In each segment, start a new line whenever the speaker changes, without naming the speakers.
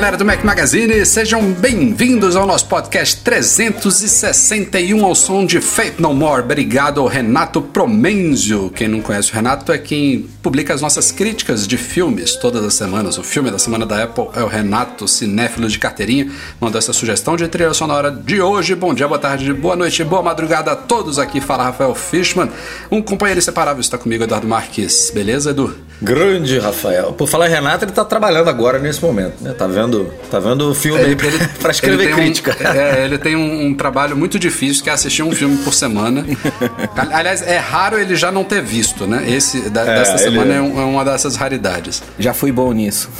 Galera do Mac Magazine, sejam bem-vindos ao nosso podcast 361 ao som de Faith No More. Obrigado ao Renato Promenzio. Quem não conhece o Renato é quem publica as nossas críticas de filmes todas as semanas. O filme da semana da Apple é o Renato, cinéfilo de carteirinha. Mandou essa sugestão de trilha sonora de hoje. Bom dia, boa tarde, boa noite, boa madrugada a todos aqui. Fala Rafael Fishman. Um companheiro inseparável está comigo, Eduardo Marques. Beleza, Edu?
Grande Rafael. Por falar Renato, ele está trabalhando agora nesse momento, né? Tá vendo, tá vendo o filme ele, aí para escrever crítica.
Um, é, ele tem um, um, trabalho muito difícil que é assistir um filme por semana. Aliás, é raro ele já não ter visto, né? Esse da, é, dessa semana é, é, uma dessas raridades.
Já fui bom nisso.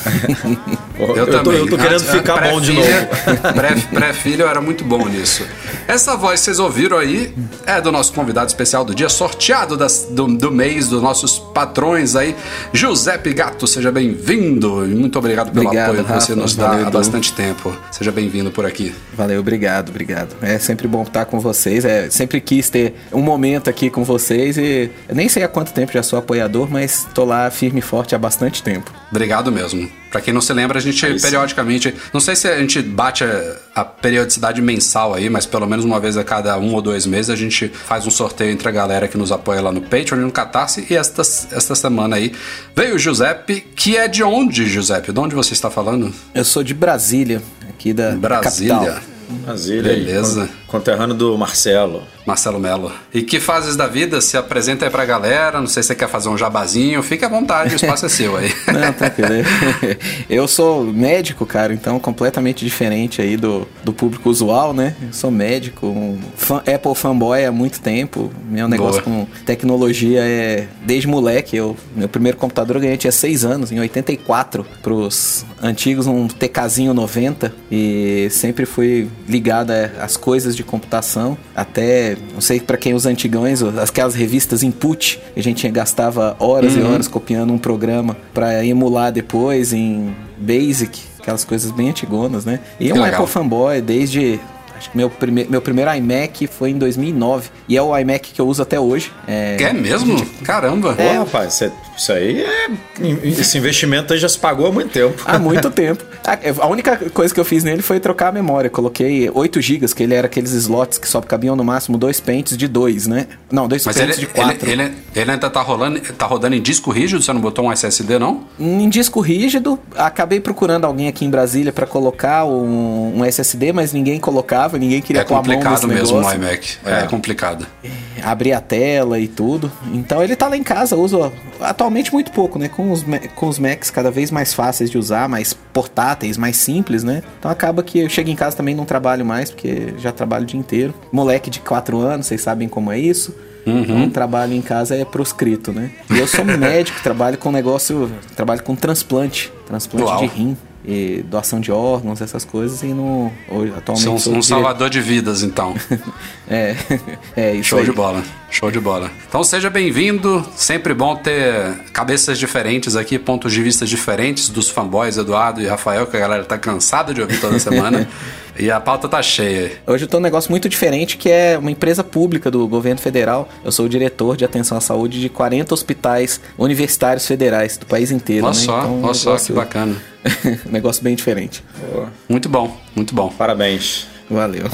eu, eu, também. Tô, eu tô querendo a, ficar bom de novo. Pré-filho eu era muito bom nisso. Essa voz que vocês ouviram aí é do nosso convidado especial do dia, sorteado das, do, do mês, dos nossos patrões aí. Giuseppe Gato, seja bem-vindo. Muito obrigado pelo obrigado, apoio Rafa, que você nos valeu, há bastante tempo. Seja bem-vindo por aqui.
Valeu, obrigado, obrigado. É sempre bom estar com vocês. É, sempre quis ter um momento aqui com vocês e nem sei há quanto tempo já sou apoiador, mas tô lá firme e forte há bastante tempo.
Obrigado mesmo. Para quem não se lembra, a gente é periodicamente, não sei se a gente bate a, a, periodicidade mensal aí, mas pelo menos uma vez a cada um ou dois meses a gente faz um sorteio entre a galera que nos apoia lá no Patreon e no Catarse. E esta, esta semana aí veio o Giuseppe, que é de onde, Giuseppe? De onde você está falando?
Eu sou de Brasília, aqui da
Brasília.
Capital.
Brasília. Beleza. Conterrâneo do Marcelo.
Marcelo Melo. E que fases da vida? Se apresenta aí pra galera. Não sei se você quer fazer um jabazinho. Fique à vontade, o espaço é seu aí.
Não, tranquilo. Eu sou médico, cara, então completamente diferente aí do, do público usual, né? Eu sou médico, um Apple fanboy há muito tempo. Meu negócio Boa. com tecnologia é desde moleque. Eu, meu primeiro computador eu ganhei tinha 6 anos, em 84, pros antigos um TKzinho 90 e sempre fui ligado às coisas de computação até não sei para quem os antigões, aquelas revistas input, a gente gastava horas uhum. e horas copiando um programa para emular depois em Basic, aquelas coisas bem antigonas, né? E é um Apple fanboy desde Acho que meu, prime meu primeiro iMac foi em 2009 e é o iMac que eu uso até hoje.
É, é mesmo? Gente... Caramba!
É, Pô, rapaz, você isso aí é. Esse investimento aí já se pagou há muito tempo.
Há muito tempo. A única coisa que eu fiz nele foi trocar a memória. Coloquei 8 GB, que ele era aqueles slots que só cabiam no máximo dois pentes de 2, né? Não, dois Mas pentes
ele,
de 4.
Ele, ele, ele, ainda tá rolando, tá rodando em disco rígido? Você não botou um SSD, não?
Em disco rígido. Acabei procurando alguém aqui em Brasília para colocar um, um, SSD, mas ninguém colocava, ninguém queria
é pôr a mão nesse mesmo negócio. no iMac. É, é complicado.
Abrir a tela e tudo. Então ele tá lá em casa, uso atualmente atualmente muito pouco, né? Com os, com os Macs cada vez mais fáceis de usar, mais portáteis, mais simples, né? Então acaba que eu chego em casa também não trabalho mais, porque já trabalho o dia inteiro. Moleque de 4 anos, vocês sabem como é isso. Uhum. Então, trabalho em casa é proscrito, né? E eu sou médico, trabalho com negócio, trabalho com transplante, transplante Uau. de rim e doação de órgãos, essas coisas, e no, hoje, atualmente.
São um salvador de vidas, então.
é, é isso.
Show
aí.
de bola, show de bola. Então seja bem-vindo, sempre bom ter cabeças diferentes aqui, pontos de vista diferentes dos fanboys Eduardo e Rafael, que a galera tá cansada de ouvir toda semana. E a pauta tá cheia.
Hoje eu tô num negócio muito diferente que é uma empresa pública do governo federal. Eu sou o diretor de atenção à saúde de 40 hospitais universitários federais do país inteiro.
Olha
né?
só, então, olha só que bacana.
negócio bem diferente.
Muito bom, muito bom.
Parabéns.
Valeu.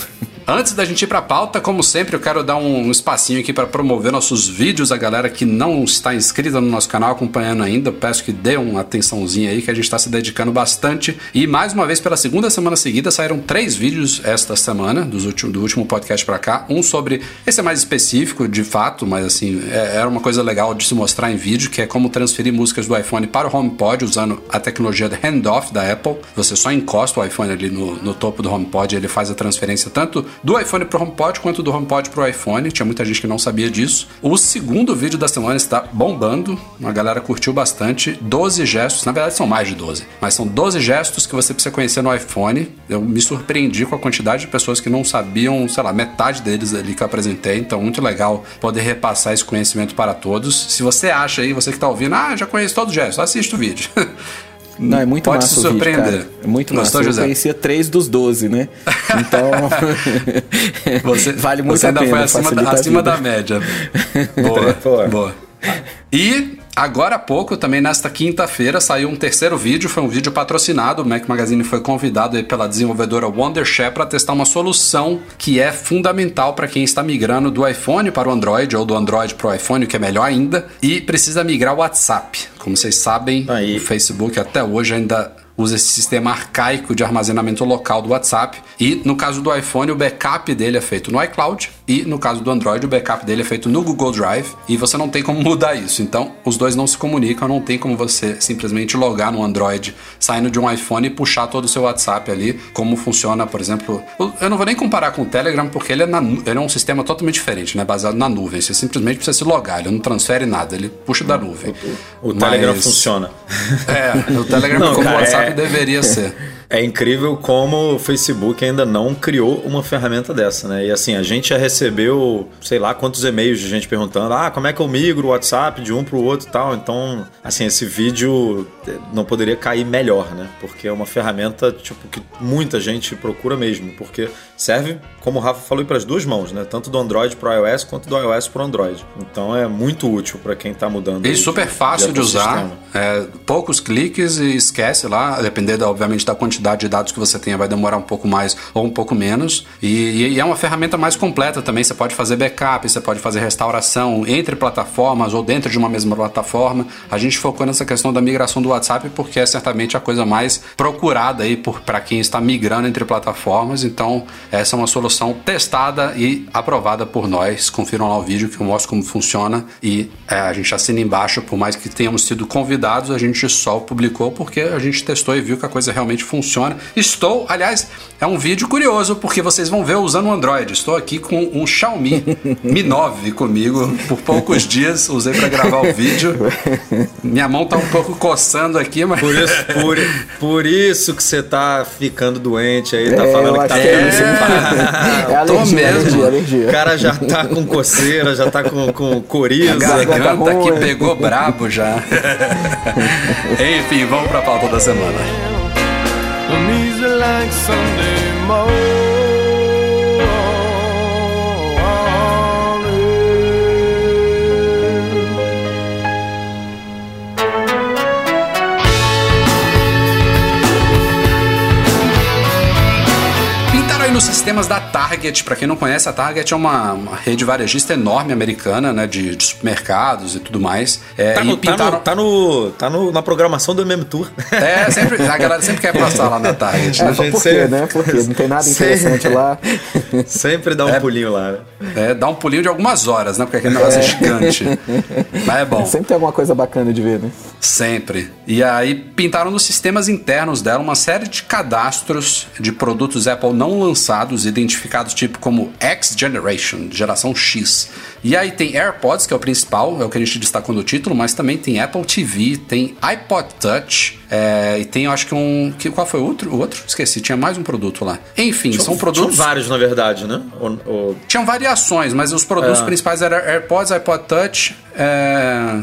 Antes da gente ir pra pauta, como sempre, eu quero dar um espacinho aqui para promover nossos vídeos. A galera que não está inscrita no nosso canal, acompanhando ainda, peço que dê uma atençãozinha aí, que a gente está se dedicando bastante. E mais uma vez, pela segunda semana seguida, saíram três vídeos esta semana, dos últimos, do último podcast para cá. Um sobre. Esse é mais específico, de fato, mas assim, é, era uma coisa legal de se mostrar em vídeo, que é como transferir músicas do iPhone para o HomePod usando a tecnologia de handoff da Apple. Você só encosta o iPhone ali no, no topo do HomePod e ele faz a transferência tanto do iPhone para o HomePod quanto do HomePod para o iPhone. Tinha muita gente que não sabia disso. O segundo vídeo da semana está bombando, a galera curtiu bastante. 12 gestos, na verdade são mais de 12, mas são 12 gestos que você precisa conhecer no iPhone. Eu me surpreendi com a quantidade de pessoas que não sabiam, sei lá, metade deles ali que eu apresentei. Então, muito legal poder repassar esse conhecimento para todos. Se você acha aí, você que está ouvindo, ah, já conheço todos os gestos, assista o vídeo.
Não, é muito
Pode
massa
se
o vídeo,
surpreender.
cara. É muito
Gostou,
massa.
José?
Eu conhecia três dos 12, né? Então,
Você,
vale muito
você
a
ainda
pena.
foi acima, da, acima da média. Boa, boa. E agora há pouco, também nesta quinta-feira, saiu um terceiro vídeo. Foi um vídeo patrocinado. O Mac Magazine foi convidado pela desenvolvedora Wondershare para testar uma solução que é fundamental para quem está migrando do iPhone para o Android ou do Android para o iPhone, que é melhor ainda, e precisa migrar o WhatsApp. Como vocês sabem,
Aí.
o Facebook até hoje ainda usa esse sistema arcaico de armazenamento local do WhatsApp. E no caso do iPhone, o backup dele é feito no iCloud. E no caso do Android, o backup dele é feito no Google Drive. E você não tem como mudar isso. Então, os dois não se comunicam. Não tem como você simplesmente logar no Android saindo de um iPhone e puxar todo o seu WhatsApp ali. Como funciona, por exemplo. Eu não vou nem comparar com o Telegram, porque ele é, na ele é um sistema totalmente diferente, né? Baseado na nuvem. Você simplesmente precisa se logar. Ele não transfere nada. Ele puxa da nuvem.
O Telegram
Mas-
funciona.
É, o Telegram
Não,
como
cara,
o WhatsApp
é-
deveria ser.
É incrível como o Facebook ainda não criou uma ferramenta dessa, né? E assim, a gente já recebeu, sei lá, quantos e-mails de gente perguntando: ah, como é que eu migro o WhatsApp de um pro outro e tal. Então, assim, esse vídeo eh, não poderia cair melhor, né? Porque é uma ferramenta, tipo, que muita gente procura mesmo. Porque serve, como o Rafa falou, para as duas mãos, né? Tanto do Android pro iOS quanto do iOS pro Android. Então é muito útil para quem tá mudando.
E
aí
super fácil de usar,
ecossistema.
é, poucos cliques e esquece lá, da, obviamente da quantidade de dados que você tenha, vai demorar um pouco mais ou um pouco menos. E, e é uma ferramenta mais completa também, você pode fazer backup, você pode fazer restauração entre plataformas ou dentro de uma mesma plataforma. A gente focou nessa questão da migração do WhatsApp porque é certamente a coisa mais procurada aí para quem está migrando entre plataformas. Então, essa é uma solução testada e aprovada por nós. Confiram lá o vídeo que eu mostro como funciona e é, a gente assina embaixo, por mais que tenhamos sido convidados, a gente só publicou porque a gente testou e viu que a coisa realmente funciona. Estou, aliás, é um vídeo curioso porque vocês vão ver eu usando o Android. Estou aqui com um Xiaomi Mi 9 comigo por poucos dias, usei para gravar o vídeo. Minha mão tá um pouco coçando aqui, mas
Por isso, por, por isso que você tá ficando doente aí, tá
É,
falando
eu
que tá
que é isso. É
tô
alergia,
mesmo.
alergia,
O
alergia.
cara já tá com coceira, já tá com, com
A
coriza.
garganta aqui
ruim.
pegou brabo já. Enfim, vamos pra pauta da semana.
I'm easy like Sunday morning.
Sistemas da Target. Pra quem não conhece, a Target é uma, uma rede varejista enorme americana, né? De, de supermercados e tudo mais. É,
Tá,
e
no, tá,
pintaram.
no, tá, no, tá no- na programação do MM Tour.
É, sempre, a galera sempre quer passar lá na Target, né?
É,
gente
por quê,
sempre-
né? Por quê? Não tem nada
Sempre-
interessante lá.
Sempre dá um pulinho lá. né?
É, dá um pulinho de algumas horas, né? Porque aquele negócio é gigante. Mas é bom.
Sempre tem alguma coisa bacana de ver, né?
Sempre. E aí pintaram nos sistemas internos dela uma série de cadastros de produtos Apple não lançados, identificados tipo como X Generation, geração X. E aí tem AirPods, que é o principal, é o que a gente destacou no título, mas também tem Apple TV, tem iPod Touch, é, e tem, eu acho que um. Que, qual foi o outro? O outro? Esqueci, tinha mais um produto lá. Enfim, são produtos.
Tinham vários, na verdade, né?
Tinham variações, mas os produtos
É.
principais eram AirPods, iPod Touch. É...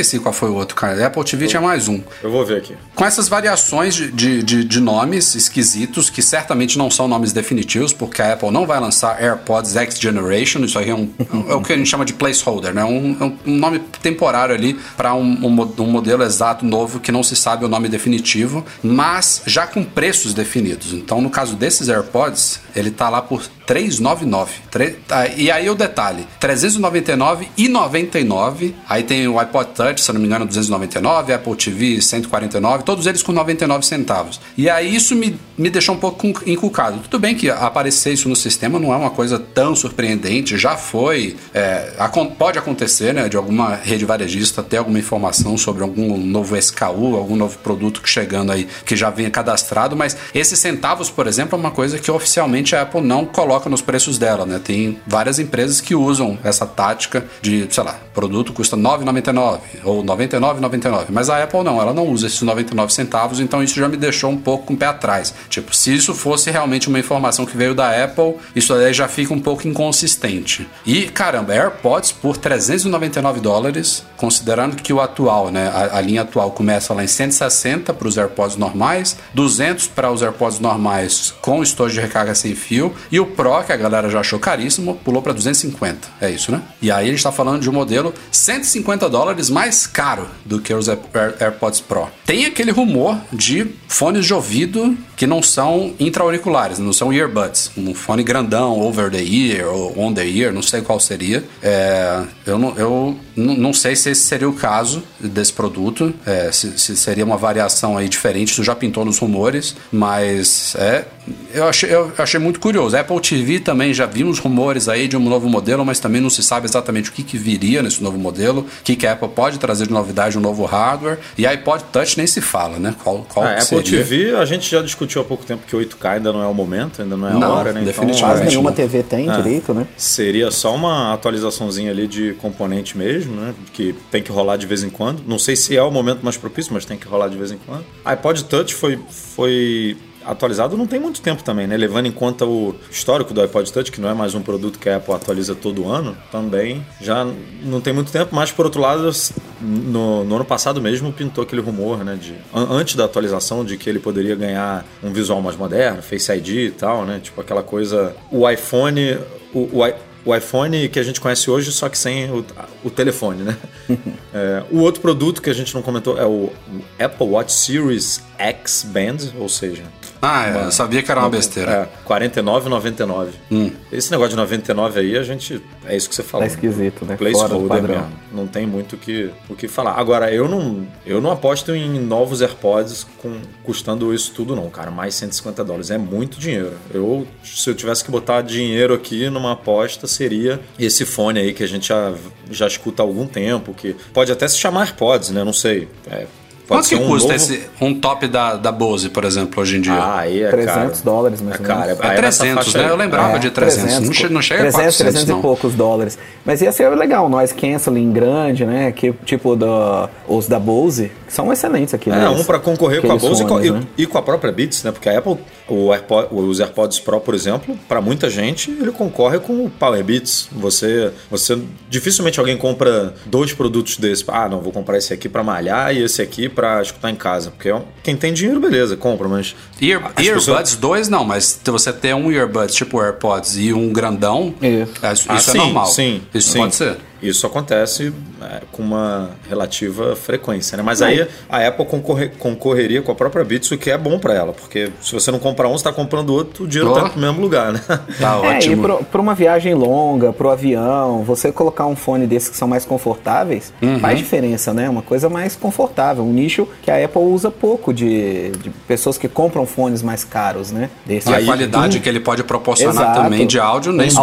Esqueci qual foi o outro, cara. Apple TV tinha mais um.
eu vou ver aqui.
Com essas variações de, de, de- de nomes esquisitos, que certamente não são nomes definitivos, porque a Apple não vai lançar AirPods X Generation, isso aí é, um, é o que a gente chama de placeholder, né? Um, é um- nome temporário ali para um, um um modelo exato novo que não se sabe o nome definitivo, mas já com preços definidos. Então, no caso desses AirPods, ele tá lá por 399. Tre- tá, e aí o detalhe, 399 e 99. Aí tem o iPod Touch, se não me engano, 299, Apple TV 149, todos eles com 99 centavos. E aí isso me, me deixou um pouco encucado. Tudo bem que aparecer isso no sistema não é uma coisa tão surpreendente, já foi, é, pode acontecer, né, de alguma rede varejista ter alguma informação sobre algum novo SKU, algum novo produto que chegando aí que já venha cadastrado, mas esses centavos, por exemplo, é uma coisa que oficialmente a Apple não coloca nos preços dela, né? Tem várias empresas que usam essa tática de, sei lá, produto custa 9,99 ou 99,99, mas a Apple não, ela não usa esses 99 centavos, então isso já me deixou um pouco com o pé atrás. Tipo, se isso fosse realmente uma informação que veio da Apple, isso aí já fica um pouco inconsistente. E caramba, AirPods por 399 dólares, considerando que o atual, né, a, a linha atual começa lá em 160 para os AirPods normais, 200 para os AirPods normais com estojo de recarga sem fio e o Pro, que a galera já achou caríssimo, pulou para 250. É isso, né? E aí a gente está falando de um modelo 150 dólares mais caro do que os Air- Air- AirPods Pro. Tem aquele rumor de fones de ouvido que não são intra-auriculares, não são earbuds. Um fone grandão, over the ear ou on the ear, não sei qual seria. É, eu não, eu não sei se esse seria o caso desse produto, é, se, se seria uma variação aí diferente, isso já pintou nos rumores, mas é, eu, achei, eu achei muito curioso. Apple TV também já vimos rumores aí de um novo modelo, mas também não se sabe exatamente o que, que viria nesse novo modelo, o que, que a Apple pode trazer de novidade, um novo hardware. E iPod Touch nem se fala, né? Qual, qual
A
que
Apple
seria?
TV, a gente já discutiu há pouco tempo que 8K ainda não é o momento, ainda não é a
Não,
hora, né?
definitivamente.
Quase
Realmente
nenhuma. TV tem
Ah.
direito, né?
Seria só uma atualizaçãozinha ali de componente mesmo, né? Que tem que rolar de vez em quando. Não sei se é o momento mais propício, mas tem que rolar de vez em quando. iPod Touch foi, foi atualizado não tem muito tempo também, né? Levando em conta o histórico do iPod Touch, que não é mais um produto que a Apple atualiza todo ano, também já não tem muito tempo, mas por outro lado, no, no ano passado mesmo pintou aquele rumor, né? De, an- antes da atualização, de que ele poderia ganhar um visual mais moderno, Face ID e tal, né? Tipo aquela coisa. O iPhone. O, o, o iPhone que a gente conhece hoje, só que sem o, o telefone, né? É, o outro produto que a gente não comentou é o, o Apple Watch Series X Band, ou seja,
Ah, é, eu sabia que era uma besteira.
é, 49,99.
Hum.
Esse negócio de 99 aí, a gente. É isso que você falou.
Tá esquisito, né? Do
Placeholder mesmo. Não tem muito o que, o que falar. Agora, eu não, eu não aposto em novos AirPods com, custando isso tudo, não, cara. Mais 150 dólares. É muito dinheiro. Eu, se eu tivesse que botar dinheiro aqui numa aposta, seria esse fone aí que a gente já, já escuta há algum tempo, que pode até se chamar AirPods, né? Não sei. É,
Quanto que
um
custa
novo-
esse, um top da, da Bose, por exemplo, hoje em dia?
Ah, aí é
300
caro.
dólares, mais
é
ou
caro.
menos.
aí
é
nessa
300,
faixa
né? Eu lembrava
É,
de 300. não, che- não chega a
300,
400,
300
não.
e poucos dólares. Mas ia ser legal, noise canceling grande, né? Que, tipo da, os da Bose, que são excelentes aqui.
É, um para concorrer com a
fones,
e,
né?
e com a própria Beats, né? Porque a Apple, o AirPod- os AirPods Pro, por exemplo, para muita gente, ele concorre com o Power Beats. Você, você dificilmente alguém compra dois produtos desses. Ah, não, vou comprar esse aqui para malhar e esse aqui para escutar em casa. Porque é quem tem dinheiro, beleza, compra, mas
Ear, earbuds
pessoas-
2 não, mas se você ter um earbuds tipo AirPods e um grandão,
Isso.
é, isso
Ah,
é
sim,
normal.
Sim,
Isso
sim.
pode ser.
Isso acontece é, com uma relativa frequência, né? Mas aí a Apple concorre- concorreria com a própria Beats, o que é bom para ela, porque se você não comprar um, você tá comprando outro, o dinheiro
Oh.
tá indo pro mesmo lugar, né?
Tá
É, e
ótimo.
para uma viagem longa, pro avião, você colocar um fone desses que são mais confortáveis,
Uhum.
faz diferença, né? Uma coisa mais confortável. Um nicho que a Apple usa pouco de, de pessoas que compram fones mais caros, né? Desses.
E a qualidade
um-
que ele pode proporcionar
Exato.
também de áudio nem
desse-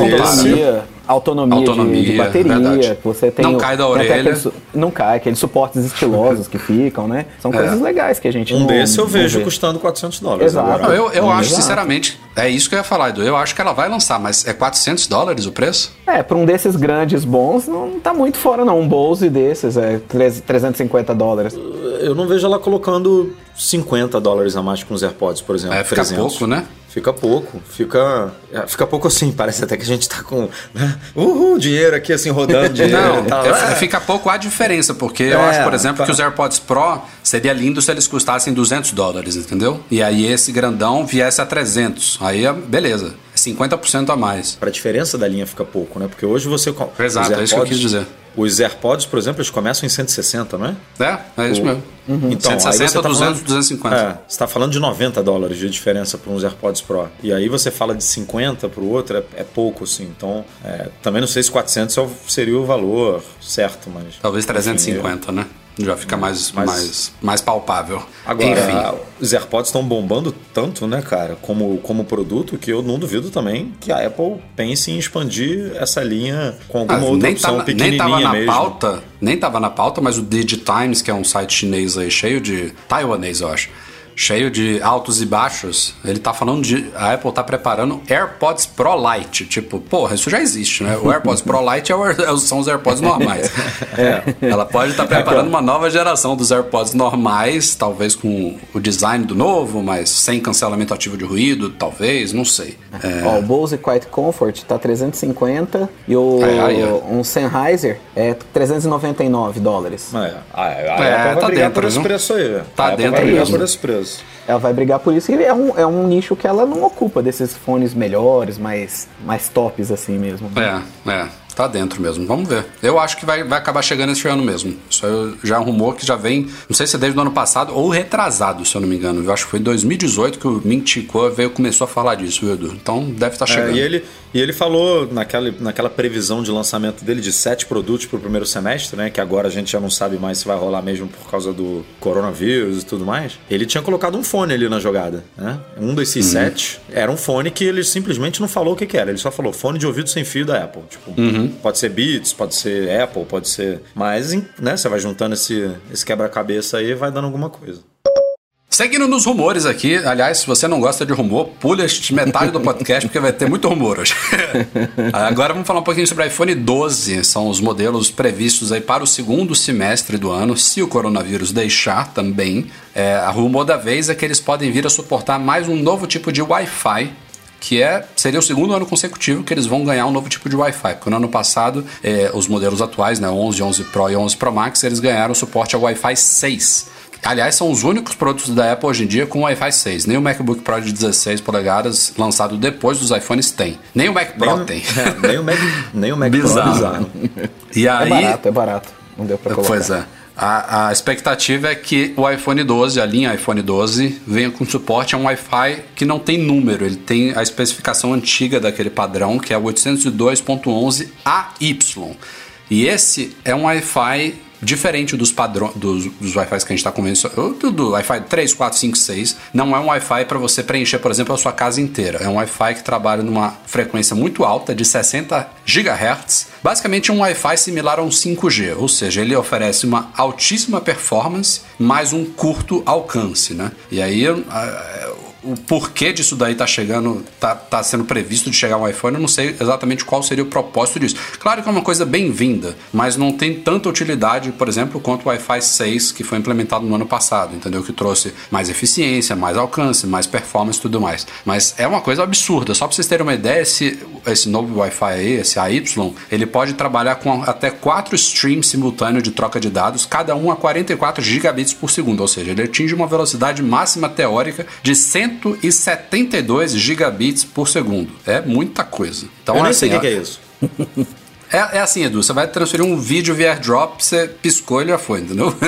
Autonomia, autonomia, de- de, bateria,
verdade.
que você tem
Não
o-
cai da orelha.
aqueles não cai, aqueles suportes estilosos que ficam, né? São coisas legais que a gente
Um
não,
desse eu
não
vejo
vê.
custando 400 dólares
Exato.
agora.
Não, eu, eu acho,
exato.
sinceramente, é isso que eu ia falar, Edu. Eu acho que ela vai lançar, mas é 400 dólares o preço?
É, para um desses grandes bons, não tá muito fora não. Um Bose desses é 3- 350 dólares.
Eu não vejo ela colocando 50 dólares a mais com os AirPods, por exemplo.
É, fica
300.
pouco, né?
Fica pouco, fica, é, fica pouco assim, parece até que a gente tá com né? uhul, dinheiro aqui assim rodando dinheiro
Não,
tal.
é- fica pouco a diferença, porque eu
É,
acho, por exemplo,
tá.
que os AirPods Pro seria lindo se eles custassem 200 dólares, entendeu? E aí esse grandão viesse a 300. Aí, é- beleza, é 50% a mais.
Pra diferença da linha fica pouco, né? Porque hoje você.
Exato,
os
é isso que eu quis dizer.
Os AirPods, por exemplo, eles começam em 160, não é?
É, é isso
O-
mesmo.
Então, aí
160,
você tá
200,
falando-
250.
É, você tá falando de 90 dólares de diferença para uns AirPods Pro. E aí você fala de 50 para o outro, é, é pouco, assim. Então, é, também não sei se 400 é seria o valor certo, mas...
Talvez
enfim,
350, né? Já fica mais,
Mas-
mais, mais palpável.
Agora,
Enfim.
os AirPods estão bombando tanto, né, cara, como, como produto, que eu não duvido também que a Apple pense em expandir essa linha com alguma
Ah,
outra
nem,
opção
tava, nem
pequenininha
tava na
mesmo.
pauta, nem tava na pauta, mas o Digitimes, que é um site chinês aí, cheio de. taiwanês, eu acho. Cheio de altos e baixos, ele tá falando de. A Apple tá preparando AirPods Pro Lite. Tipo, porra, isso já existe, né? O AirPods Pro Lite é o Air- são os AirPods normais. Ela pode estar preparando uma nova geração dos AirPods normais, talvez com o design do novo, mas sem cancelamento ativo de ruído, talvez, não sei. É,
Ó, o Bose Quiet Comfort tá 350 e o um Sennheiser é 399 dólares.
É,
É, tá dentro,
por esse preço aí.
Tá dentro
mesmo.
por esse preço.
Ela vai brigar por isso e é um, é um nicho que ela não ocupa desses fones melhores, mais, mais tops assim mesmo.
É, é, tá dentro mesmo. Vamos ver. Eu acho que vai, vai acabar chegando esse ano mesmo. Isso já é um rumor que já vem, não sei se é desde o ano passado ou retrasado, se eu não me engano. Eu acho que foi em 2018 que o Kuo veio começou a falar disso, Edu. Então deve estar
É,
chegando.
e, ele, e ele falou naquela, naquela previsão de lançamento dele de sete produtos para o primeiro semestre, né? Que agora a gente já não sabe mais se vai rolar mesmo por causa do coronavírus e tudo mais. Ele tinha colocado um fone ali na jogada, né? Um desses sete era um fone que ele simplesmente não falou o que, que era. Ele só falou fone de ouvido sem fio da Apple. Tipo, pode ser Beats, pode ser Apple, pode ser. Mas, né? Você vai juntando esse, esse quebra-cabeça aí e vai dando alguma coisa.
Seguindo nos rumores aqui, aliás, se você não gosta de rumor, pula este metade do podcast porque vai ter muito rumor hoje. Agora vamos falar um pouquinho sobre o iPhone 12, são os modelos previstos aí para o segundo semestre do ano, se o coronavírus deixar também. É, a rumor da vez é que eles podem vir a suportar mais um novo tipo de Wi-Fi que é seria o segundo ano consecutivo que eles vão ganhar um novo tipo de Wi-Fi. Porque no ano passado, eh, os modelos atuais, né, 11, 11 Pro e 11 Pro Max, eles ganharam suporte ao Wi-Fi 6. Aliás, são os únicos produtos da Apple hoje em dia com Wi-Fi 6. Nem o MacBook Pro de 16 polegadas, lançado depois dos iPhones, tem. Nem o Mac Pro
nem, o-
tem.
é, nem o Mac, nem o Mac Pro é
Bizarro.
bizarro.
E
É
aí,
barato, é barato. Não deu pra colocar.
Pois é. A, a expectativa é que o iPhone 12, a linha iPhone 12, venha com suporte a um Wi-Fi que não tem número, ele tem a especificação antiga daquele padrão, que é o 802.11AY. E esse é um Wi-Fi diferente dos padrões dos, dos Wi-Fi que a gente está convencionando, do, Wi-Fi 3, 4, 5, 6, não é um Wi-Fi para você preencher, por exemplo, a sua casa inteira. É um Wi-Fi que trabalha numa frequência muito alta, de 60 GHz, basicamente um Wi-Fi similar a um 5G, ou seja, ele oferece uma altíssima performance, mais um curto alcance, né? E aí o porquê disso daí tá chegando, tá, tá sendo previsto de chegar um iPhone, eu não sei exatamente qual seria o propósito disso. Claro que é uma coisa bem-vinda, mas não tem tanta utilidade, por exemplo, quanto o Wi-Fi 6 que foi implementado no ano passado, entendeu? Que trouxe mais eficiência, mais alcance, mais performance e tudo mais. Mas é uma coisa absurda, só pra vocês terem uma ideia, esse, esse novo Wi-Fi aí, esse AY, ele pode trabalhar com até quatro streams simultâneos de troca de dados, cada um a 44 gigabits por segundo, ou seja, ele atinge uma velocidade máxima teórica de 172 gigabits por segundo. É muita coisa. Então,
eu nem
assim,
sei o que, que é isso.
é, é assim, Edu, você vai transferir um vídeo via AirDrop, você piscou e já foi, entendeu?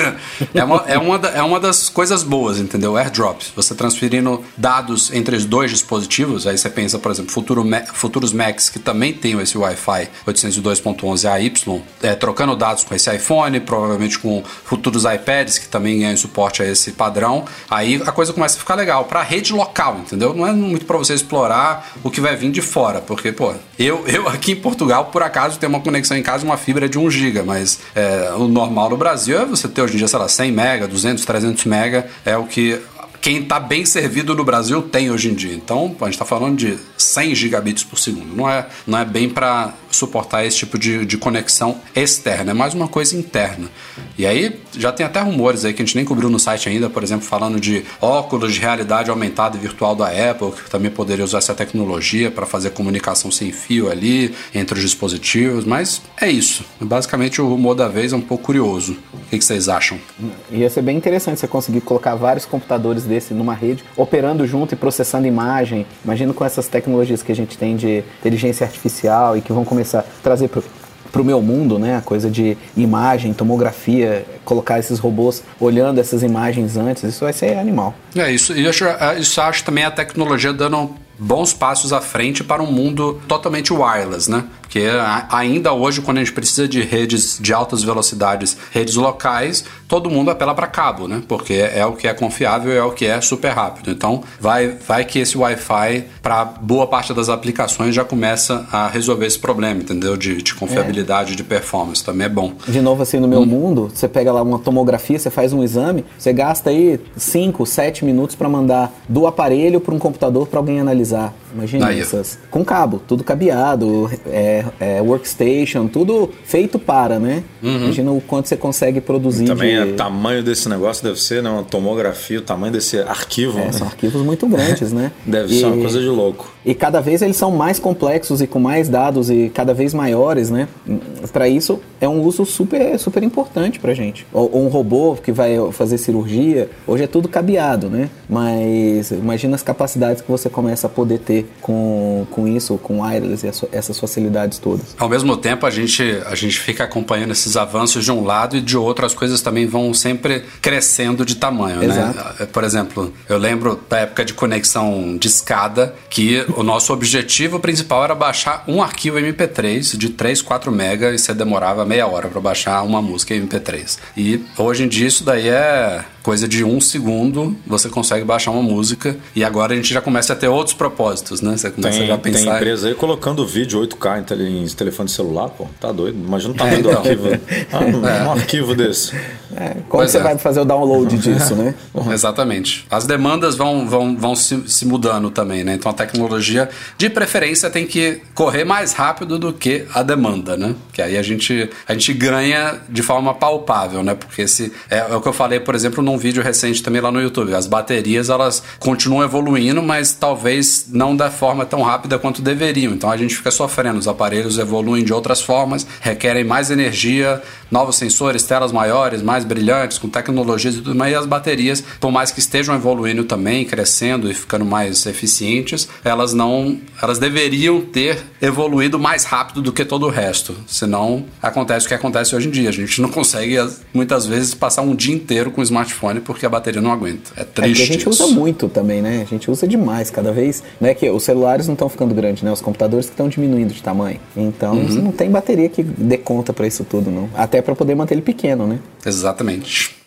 É uma, é, uma da- é uma das coisas boas, entendeu? AirDrop. Você transferindo dados entre os dois dispositivos, aí você pensa, por exemplo, futuro futuros Macs que também tem esse Wi-Fi 802.11AY, é, trocando dados com esse iPhone, provavelmente com futuros iPads que também ganham suporte a esse padrão, aí a coisa começa a ficar legal. Pra rede local, entendeu? Não é muito pra você explorar o que vai vir de fora, porque, pô, eu, eu aqui em Portugal, por acaso, tenho uma conexão em casa, uma fibra de 1 GB, mas é, o normal no Brasil é você ter hoje em dia, sei lá, 100 mega, 200, 300 mega, é o que quem está bem servido no Brasil tem hoje em dia. Então, a gente está falando de 100 gigabits por segundo. Não é, não é bem para suportar esse tipo de, de conexão externa, é mais uma coisa interna. E aí, já tem até rumores aí que a gente nem cobriu no site ainda, por exemplo, falando de óculos de realidade aumentada e virtual da Apple, que também poderia usar essa tecnologia para fazer comunicação sem fio ali entre os dispositivos. Mas é isso. Basicamente, o rumor da vez é um pouco curioso. O que, que vocês acham?
Ia ser bem interessante você conseguir colocar vários computadores desse numa rede, operando junto e processando imagem. Imagina com essas tecnologias que a gente tem de inteligência artificial e que vão começar a trazer para pro meu mundo, né? A coisa de imagem, tomografia, colocar esses robôs olhando essas imagens antes, isso vai ser animal.
É isso. Eu acho, isso acho também a tecnologia dando bons passos à frente para um mundo totalmente wireless, né? Porque ainda hoje, quando a gente precisa de redes de altas velocidades, redes locais, todo mundo apela para cabo, né? Porque é o que é confiável, é o que é super rápido. Então, vai, vai que esse Wi-Fi, para boa parte das aplicações, já começa a resolver esse problema, entendeu? De, de confiabilidade, é. de performance. Também é bom.
De novo, assim, no meu hum. mundo, você pega lá uma tomografia, você faz um exame, você gasta aí 5, 7 minutos para mandar do aparelho para um computador para alguém analisar. Imagina Aí. essas. Com cabo, tudo cabeado, é, é, workstation, tudo feito para, né? Uhum. Imagina o quanto você consegue produzir. E
também
de...
o tamanho desse negócio deve ser, né? Uma tomografia, o tamanho desse arquivo.
É,
né?
São arquivos muito grandes, né?
deve e, ser uma coisa de louco.
E cada vez eles são mais complexos e com mais dados e cada vez maiores, né? Para isso é um uso super, super importante pra gente. Ou, ou um robô que vai fazer cirurgia, hoje é tudo cabeado, né? Mas imagina as capacidades que você começa a poder ter com, com isso, com wireless e essas facilidades todas.
Ao mesmo tempo, a gente, a gente fica acompanhando esses avanços de um lado e de outro, as coisas também vão sempre crescendo de tamanho, né? Exato. né? Por exemplo, eu lembro da época de conexão de escada, que o nosso objetivo principal era baixar um arquivo MP3 de 3, 4 mega e você demorava meia hora para baixar uma música MP3. E hoje em dia isso daí é coisa de um segundo você consegue baixar uma música e agora a gente já começa a ter outros propósitos, né? Você começa
tem,
já a pensar.
Tem empresa aí colocando vídeo 8K em, tele, em telefone celular, pô, tá doido. Imagina o tamanho é, então. arquivo. Ah, um, é. um, arquivo desse.
É, como pois você é. vai fazer o download disso, né?
Uhum. Exatamente. As demandas vão, vão, vão se, se mudando também, né? Então a tecnologia, de preferência, tem que correr mais rápido do que a demanda, né? Que aí a gente, a gente ganha de forma palpável, né? Porque se, é, é o que eu falei, por exemplo, num vídeo recente também lá no YouTube. As baterias elas continuam evoluindo, mas talvez não da forma tão rápida quanto deveriam. Então a gente fica sofrendo. Os aparelhos evoluem de outras formas, requerem mais energia, novos sensores, telas maiores, mais brilhantes, com tecnologias e tudo mais. E as baterias, por mais que estejam evoluindo também, crescendo e ficando mais eficientes, elas não, elas deveriam ter evoluído mais rápido do que todo o resto. Senão acontece o que acontece hoje em dia. A gente não consegue muitas vezes passar um dia inteiro com o smartphone porque a bateria não aguenta. É triste. É
a gente
isso.
usa muito também, né? A gente usa demais cada vez. Não é que os celulares não estão ficando grandes, né? Os computadores estão diminuindo de tamanho. Então uhum. não tem bateria que dê conta para isso tudo, não. Até para poder manter ele pequeno, né?
Exatamente.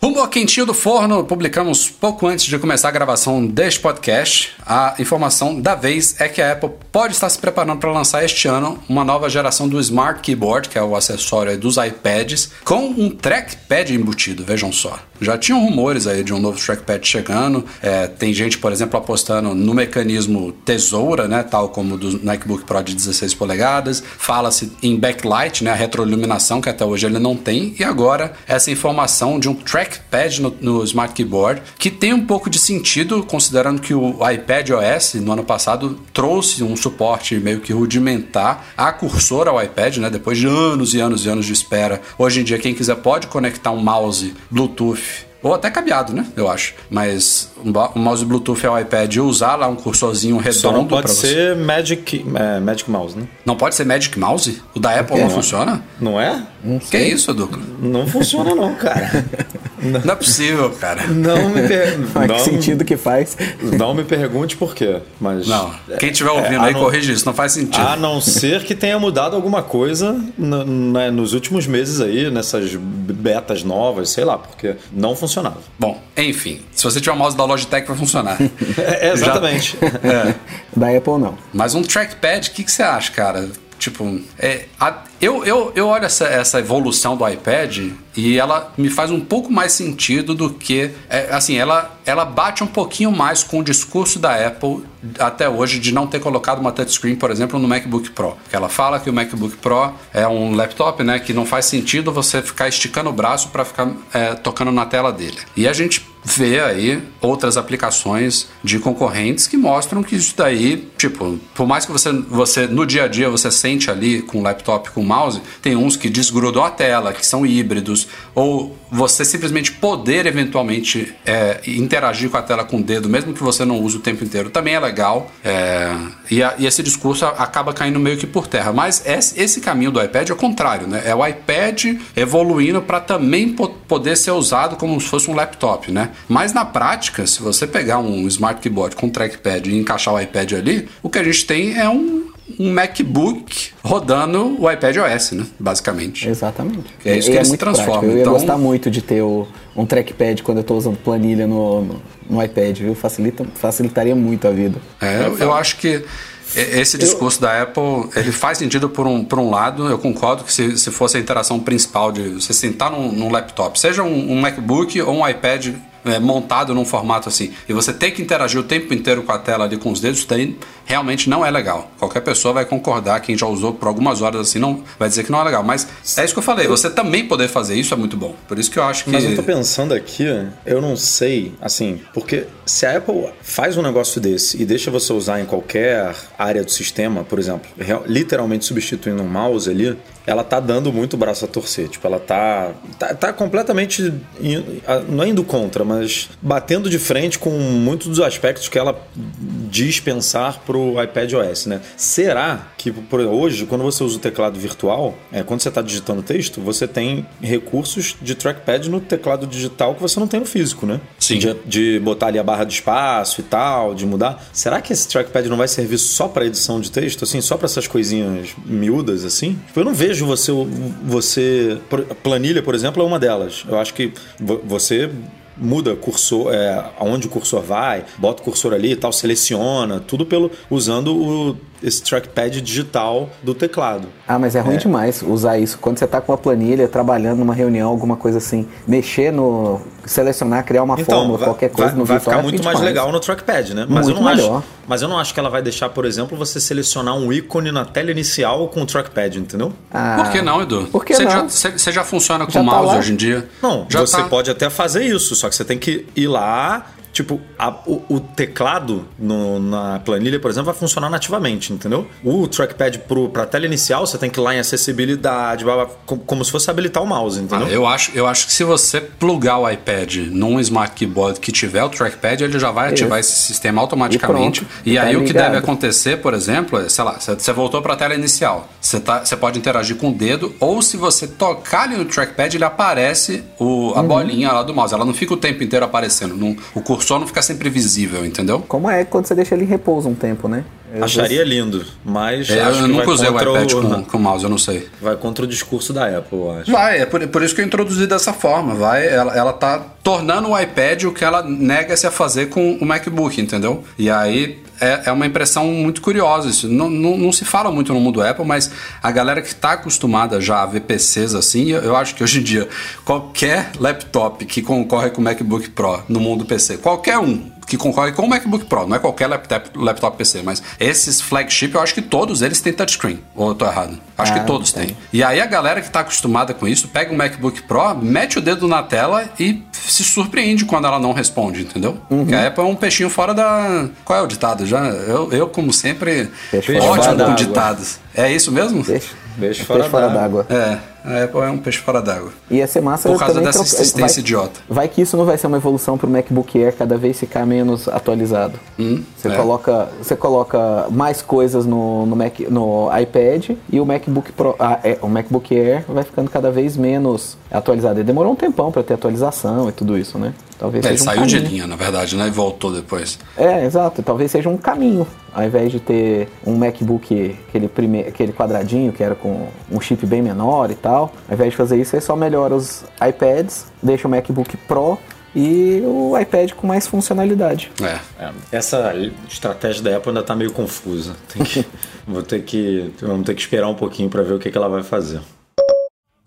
Rumo ao quentinho do forno, publicamos pouco antes de começar a gravação deste podcast. A informação da vez é que a Apple pode estar se preparando para lançar este ano uma nova geração do Smart Keyboard, que é o acessório dos iPads, com um trackpad embutido, vejam só. Já tinham rumores aí de um novo trackpad chegando. É, tem gente, por exemplo, apostando no mecanismo tesoura, né, tal como do MacBook Pro de 16 polegadas. Fala-se em backlight, né, a retroiluminação que até hoje ele não tem. E agora essa informação de um trackpad no, no Smart Keyboard que tem um pouco de sentido, considerando que o iPad OS no ano passado trouxe um suporte meio que rudimentar a cursor ao iPad, né, depois de anos e anos e anos de espera. Hoje em dia quem quiser pode conectar um mouse Bluetooth ou até cabeado, né? Eu acho. Mas um mouse Bluetooth ao iPad e usar lá um cursorzinho redondo. Só
não pode ser Magic, é, Magic Mouse, né?
Não pode ser Magic Mouse? O da Apple não, não funciona?
Não é?
Não que isso, Duca?
Não funciona, não, cara.
Não, não é possível, cara.
Não me pergunte.
Faz não, sentido que faz.
Não me pergunte por quê. Mas.
Não. Quem estiver ouvindo é, aí, não, corrige isso, não faz sentido.
A não ser que tenha mudado alguma coisa né, nos últimos meses aí, nessas betas novas, sei lá, porque não funcionava.
Bom, enfim, se você tiver um mouse da Logitech, vai funcionar.
é, exatamente.
Já, é. Da Apple, não.
Mas um trackpad, o que, que você acha, cara? Tipo, é, a, eu, eu, eu olho essa, essa evolução do iPad e ela me faz um pouco mais sentido do que. É, assim, ela, ela bate um pouquinho mais com o discurso da Apple até hoje de não ter colocado uma touchscreen, por exemplo, no MacBook Pro. Ela fala que o MacBook Pro é um laptop, né? Que não faz sentido você ficar esticando o braço para ficar é, tocando na tela dele. E a gente vê aí outras aplicações de concorrentes que mostram que isso daí, tipo, por mais que você, você no dia a dia você sente ali com o laptop, com mouse, tem uns que desgrudam a tela, que são híbridos, ou você simplesmente poder eventualmente é, interagir com a tela com o dedo, mesmo que você não use o tempo inteiro, também é legal. É, e, a, e, esse discurso acaba caindo meio que por terra. Mas esse caminho do iPad é o contrário, né? É o iPad evoluindo para também po poder ser usado como se fosse um laptop, né? Mas na prática, se você pegar um Smart Keyboard com trackpad e encaixar o iPad ali, o que a gente tem é um um MacBook rodando o iPad OS, né? Basicamente.
Exatamente.
É isso que
é
se transforma.
Prático. Eu ia
então...
gostar muito de ter o, um trackpad quando eu estou usando planilha no, no, no, iPad, viu? Facilita, facilitaria muito a vida.
É, eu, eu acho que esse discurso eu... da Apple, ele faz sentido por um, por um lado, eu concordo que se, se fosse a interação principal de você sentar num, num laptop, seja um, um MacBook ou um iPad é, montado num formato assim, e você tem que interagir o tempo inteiro com a tela ali com os dedos, tem, realmente não é legal. Qualquer pessoa vai concordar, quem já usou por algumas horas assim, não vai dizer que não é legal. Mas é isso que eu falei, você também poder fazer isso é muito bom. Por isso que eu acho que.
Mas eu tô pensando aqui, eu não sei, assim, porque se a Apple faz um negócio desse e deixa você usar em qualquer área do sistema, por exemplo, literalmente substituindo um mouse ali, ela tá dando muito braço a torcer. Tipo, ela tá, tá, tá completamente. Não é indo contra, mas batendo de frente com muitos dos aspectos que ela diz pensar pro iPad OS, né? Será que por hoje, quando você usa o teclado virtual, é, quando você está digitando texto, você tem recursos de trackpad no teclado digital que você não tem no físico, né?
Sim.
De, de botar ali a barra de espaço e tal, de mudar. Será que esse trackpad não vai servir só para edição de texto, assim, só para essas coisinhas miúdas, assim? Tipo, eu não vejo vejo você, você. Planilha, por exemplo, é uma delas. Eu acho que você muda cursor, é, aonde o cursor vai, bota o cursor ali e tal, seleciona, tudo pelo usando o, esse trackpad digital do teclado.
Ah, mas é ruim é. demais usar isso. Quando você está com uma planilha, trabalhando numa reunião, alguma coisa assim, mexer no. selecionar, criar uma então, fórmula, vai, qualquer coisa
vai,
no
vai
virtual.
Vai ficar muito mais
demais.
legal no trackpad, né? Mas
muito
eu não
melhor.
acho. Mas eu não acho que ela vai deixar, por exemplo, você selecionar um ícone na tela inicial com o trackpad, entendeu?
Ah, por que não, Edu?
Por que
você
não?
Já, você, você já funciona com
Já tá
mouse
lá?
hoje em dia?
Não,
já
você
tá.
pode até fazer isso, só que você tem que ir lá. Tipo, a- o, o teclado no- na planilha, por exemplo, vai funcionar nativamente, entendeu? O trackpad pro, pra tela inicial, você tem que ir lá em acessibilidade, blá, blá, como, se fosse habilitar o mouse, entendeu?
Ah, eu, acho, eu acho que se você plugar o iPad num Smart Keyboard que tiver o trackpad, ele já vai ativar esse sistema automaticamente.
E pronto.
E,
tá
aí o que deve acontecer, por exemplo, é, sei lá, você voltou para a tela inicial. Você, tá, você pode interagir com o dedo, ou se você tocar ali no trackpad, ele aparece o,
Uhum.
a bolinha lá do mouse. Ela não fica o tempo inteiro aparecendo. não- o cursor não fica sempre visível, entendeu?
Como é quando você deixa ele em repouso um tempo, né? Eu
Acharia lindo, mas
É,
acho
eu
que
nunca
vai
usei o iPad
o,
com, com mouse, eu não sei.
vai contra o discurso da Apple, eu acho.
Vai, é por, por isso que eu introduzi dessa forma. Vai, ela, ela tá tornando o iPad o que ela nega-se a fazer com o MacBook, entendeu? E aí é, é uma impressão muito curiosa isso. Não, não, não se fala muito no mundo Apple, mas a galera que tá acostumada já a ver PCs assim, eu, eu acho que hoje em dia qualquer laptop que concorre com o MacBook Pro no mundo PC, qualquer um que concorre com o MacBook Pro, não é qualquer laptop, laptop PC, mas esses flagship, eu acho que todos eles têm touchscreen. Ou eu tô errado? Acho
Ah,
que todos têm. E aí a galera que tá acostumada com isso, pega o MacBook Pro, mete o dedo na tela e se surpreende quando ela não responde, entendeu?
Uhum.
Porque a Apple é um peixinho fora da. Qual é o ditado? Já, eu, eu como sempre,
Peixe
ótimo com ditados. É isso mesmo?
Peixe, É
fora
peixe fora
d'água.
É, a Apple é um peixe fora d'água.
Ia ser massa
Por causa dessa insistência
vai-
idiota.
Vai que isso não vai ser uma evolução pro MacBook Air cada vez ficar menos atualizado. você,
é.
coloca, você coloca mais coisas no, no, Mac, no iPad e o MacBook, Pro, ah, é, o MacBook Air vai ficando cada vez menos atualizado. E demorou um tempão para ter atualização e tudo isso, né? Talvez
É, ele
seja um
saiu de
caminho.
linha, na verdade, né? E voltou depois.
É, exato. Talvez seja um caminho. Ao invés de ter um MacBook, aquele, prime... aquele quadradinho que era com um chip bem menor e tal, ao invés de fazer isso, você só melhora os iPads, deixa o MacBook Pro e o iPad com mais funcionalidade.
É.
É, essa estratégia da Apple ainda tá meio confusa. Tem que, vou ter que, vamos ter que esperar um pouquinho para ver o que, que ela vai fazer.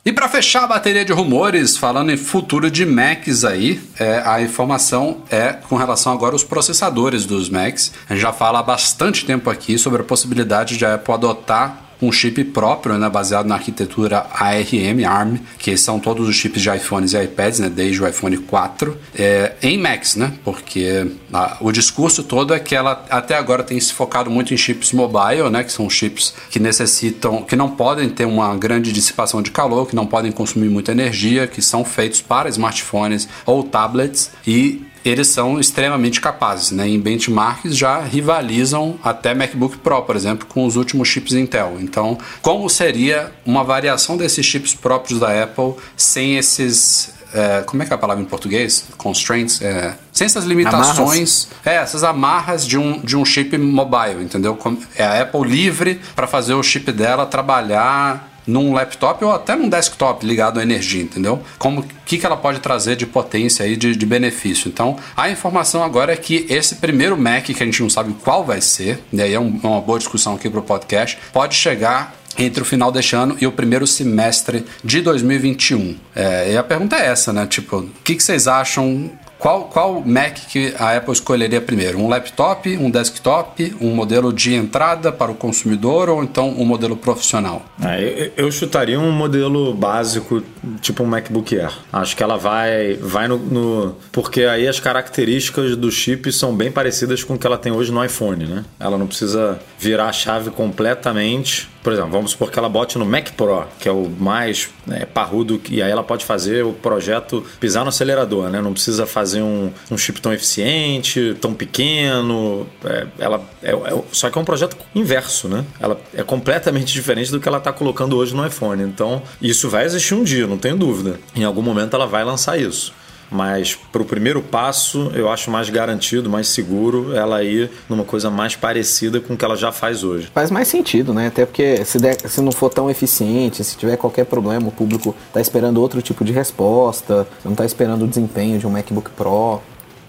E para fechar a bateria de rumores, falando em futuro de Macs aí, é, a informação é com relação agora aos processadores dos Macs. A gente já fala há bastante tempo aqui sobre a possibilidade de a Apple adotar um chip próprio, né, baseado na arquitetura ARM, ARM, que são todos os chips de iPhones e iPads, né, desde o iPhone 4, é, em Macs, né, porque a, o discurso todo é que ela até agora tem se focado muito em chips mobile, né, que são chips que necessitam, que não podem ter uma grande dissipação de calor, que não podem consumir muita energia, que são feitos para smartphones ou tablets e eles são extremamente capazes, né? Em benchmarks já rivalizam até MacBook Pro, por exemplo, com os últimos chips Intel. Então, como seria uma variação desses chips próprios da Apple sem esses é, como é que é a palavra em português? Constraints? É, sem essas limitações. Amarras. É, essas amarras de um, de um chip mobile, entendeu? É a Apple livre para fazer o chip dela trabalhar num laptop ou até num desktop ligado à energia, entendeu? Como que, que ela pode trazer de potência aí, de, de benefício. Então, a informação agora é que esse primeiro Mac, que a gente não sabe qual vai ser, e aí é um, uma boa discussão aqui para o podcast, pode chegar entre o final deste ano e o primeiro semestre de 2021. É, e a pergunta é essa, né? Tipo, o que, que vocês acham qual, qual Mac que a Apple escolheria primeiro? Um laptop, um desktop, um modelo de entrada para o consumidor ou então um modelo profissional?
É, eu chutaria um modelo básico, tipo um MacBook Air. Acho que ela vai, vai no, no, Porque aí as características do chip são bem parecidas com o que ela tem hoje no iPhone, né? Ela não precisa virar a chave completamente por exemplo, vamos supor que ela bote no Mac Pro, que é o mais né, parrudo, e aí ela pode fazer o projeto pisar no acelerador, né? Não precisa fazer um, um chip tão eficiente, tão pequeno. É, ela é, é, só que é um projeto inverso, né? Ela é completamente diferente do que ela está colocando hoje no iPhone. Então, isso vai existir um dia, não tenho dúvida. Em algum momento ela vai lançar isso. Mas para o primeiro passo, eu acho mais garantido, mais seguro ela ir numa coisa mais parecida com o que ela já faz hoje.
Faz mais sentido, né? Até porque se, der, se não for tão eficiente, se tiver qualquer problema, o público está esperando outro tipo de resposta, não está esperando o desempenho de um MacBook Pro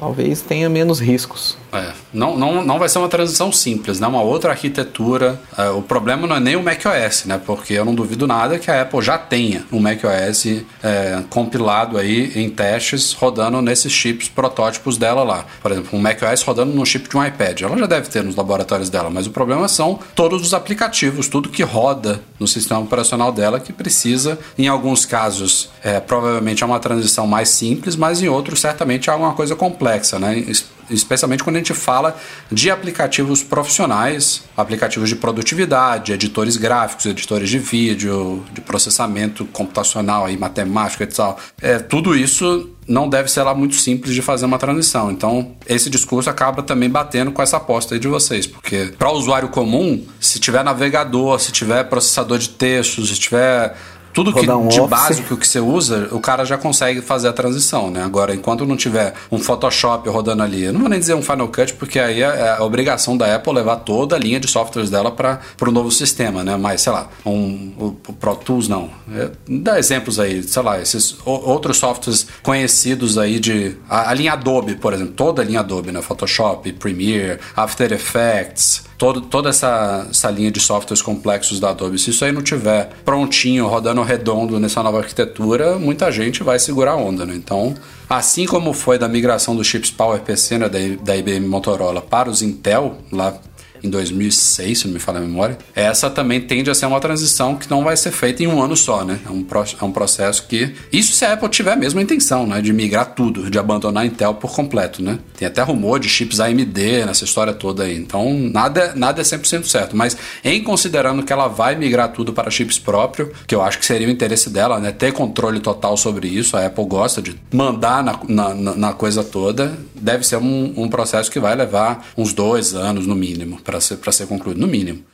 talvez tenha menos riscos.
É, não, não, não vai ser uma transição simples, né? Uma outra arquitetura. É, o problema não é nem o macOS, né? Porque eu não duvido nada que a Apple já tenha um macOS é, compilado aí em testes rodando nesses chips protótipos dela lá. Por exemplo, um macOS rodando no chip de um iPad. Ela já deve ter nos laboratórios dela, mas o problema são todos os aplicativos, tudo que roda no sistema operacional dela que precisa, em alguns casos, é, provavelmente é uma transição mais simples, mas em outros certamente é alguma coisa complexa complexa, né? especialmente quando a gente fala de aplicativos profissionais, aplicativos de produtividade, editores gráficos, editores de vídeo, de processamento computacional e matemática e tal. É, tudo isso não deve ser lá muito simples de fazer uma transição. Então, esse discurso acaba também batendo com essa aposta aí de vocês, porque para o usuário comum, se tiver navegador, se tiver processador de texto, se tiver tudo que um de office. básico que você usa, o cara já consegue fazer a transição, né? Agora, enquanto não tiver um Photoshop rodando ali, eu não vou nem dizer um Final Cut, porque aí é, é a obrigação da Apple levar toda a linha de softwares dela para o novo sistema, né? Mas, sei lá, um, o, o Pro Tools não. É, dá exemplos aí, sei lá, esses outros softwares conhecidos aí de. A, a linha Adobe, por exemplo, toda a linha Adobe, né? Photoshop, Premiere, After Effects todo, toda essa, essa linha de softwares complexos da Adobe. Se isso aí não tiver prontinho, rodando redondo nessa nova arquitetura, muita gente vai segurar a onda, né? Então, assim como foi da migração dos chips PowerPC né, da, da IBM Motorola para os Intel, lá em 2006, se não me falha a memória, essa também tende a ser uma transição que não vai ser feita em um ano só, né? É um, é um processo que. Isso se a Apple tiver a mesma intenção, né? De migrar tudo, de abandonar a Intel por completo, né? Tem até rumor de chips AMD nessa história toda aí. Então, nada, nada é 100% certo. Mas, em considerando que ela vai migrar tudo para chips próprios, que eu acho que seria o interesse dela, né? Ter controle total sobre isso, a Apple gosta de mandar na, na, na coisa toda, deve ser um, um processo que vai levar uns dois anos no mínimo para ser, ser concluído, no mínimo.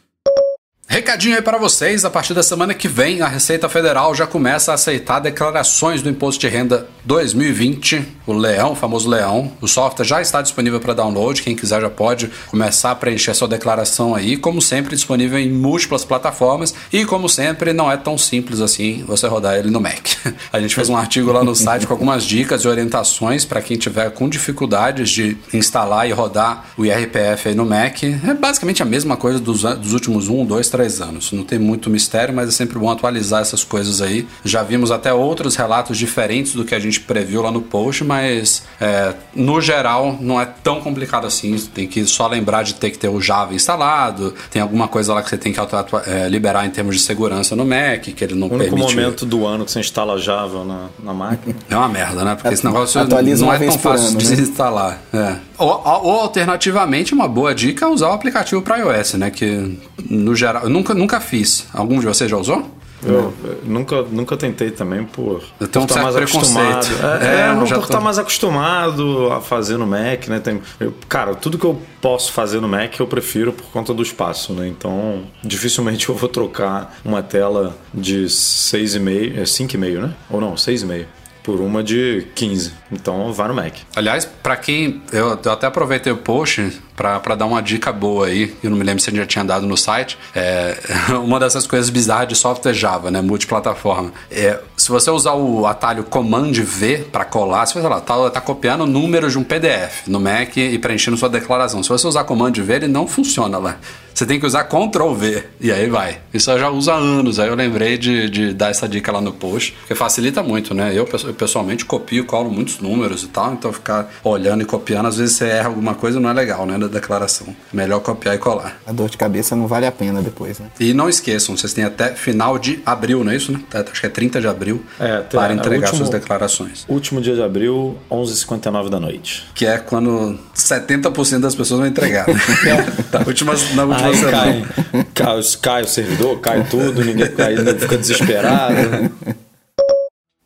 Recadinho aí para vocês, a partir da semana que vem a Receita Federal já começa a aceitar declarações do Imposto de Renda 2020, o Leão, o famoso Leão. O software já está disponível para download, quem quiser já pode começar a preencher sua declaração aí, como sempre disponível em múltiplas plataformas e como sempre não é tão simples assim você rodar ele no Mac. A gente fez um artigo lá no site com algumas dicas e orientações para quem tiver com dificuldades de instalar e rodar o IRPF aí no Mac. É basicamente a mesma coisa dos, dos últimos um, dois, três três anos. Não tem muito mistério, mas é sempre bom atualizar essas coisas aí. Já vimos até outros relatos diferentes do que a gente gente previu lá no post, mas é, no geral não é tão complicado assim. Tem que só lembrar de ter que ter o Java instalado, tem alguma coisa lá que você tem que é, liberar em termos de segurança no Mac, que ele não
o único
permite.
momento do ano que você instala Java na, na máquina.
É uma merda, né? Porque esse negócio não é tão fácil ano, de né? instalar. É. Ou, ou, alternativamente, uma boa dica é usar o aplicativo para iOS, né? Que no geral, eu nunca, nunca fiz. Algum de vocês já usou?
Eu, nunca, nunca tentei também por,
então,
por estar mais acostumado.
É,
é, não, por tô... estar mais acostumado a fazer no Mac, né? Tem, eu, cara, tudo que eu posso fazer no Mac eu prefiro por conta do espaço, né? Então, dificilmente eu vou trocar uma tela de 6,5, é 5,5, né? Ou não, 6,5 por uma de 15. Então vá no Mac.
Aliás, para quem. Eu, eu, até aproveitei o post para dar uma dica boa aí. Eu não me lembro se gente já tinha dado no site. É, uma dessas coisas bizarras de software Java, né? Multiplataforma. É, se você usar o atalho Command V para colar, você lá, tá, tá copiando números de um PDF no Mac e preenchendo sua declaração. Se você usar Command V, ele não funciona lá. Você tem que usar Ctrl V e aí vai. Isso eu já uso há anos. Aí eu lembrei de, de dar essa dica lá no post, porque facilita muito, né? Eu, eu pessoalmente copio, colo muitos números e tal, então ficar olhando e copiando, às vezes você erra alguma coisa não é legal, né? Da declaração. Melhor copiar e colar.
A dor de cabeça não vale a pena depois, né?
E não esqueçam, vocês têm até final de abril, não é isso, né? Acho que é 30 de abril
é,
para entregar último, suas declarações.
Último dia de abril, 11h59 da noite.
Que é quando 70% das pessoas vão entregar. Né? na última, na última semana.
Cai, cai, cai o servidor, cai tudo, ninguém cai, fica desesperado.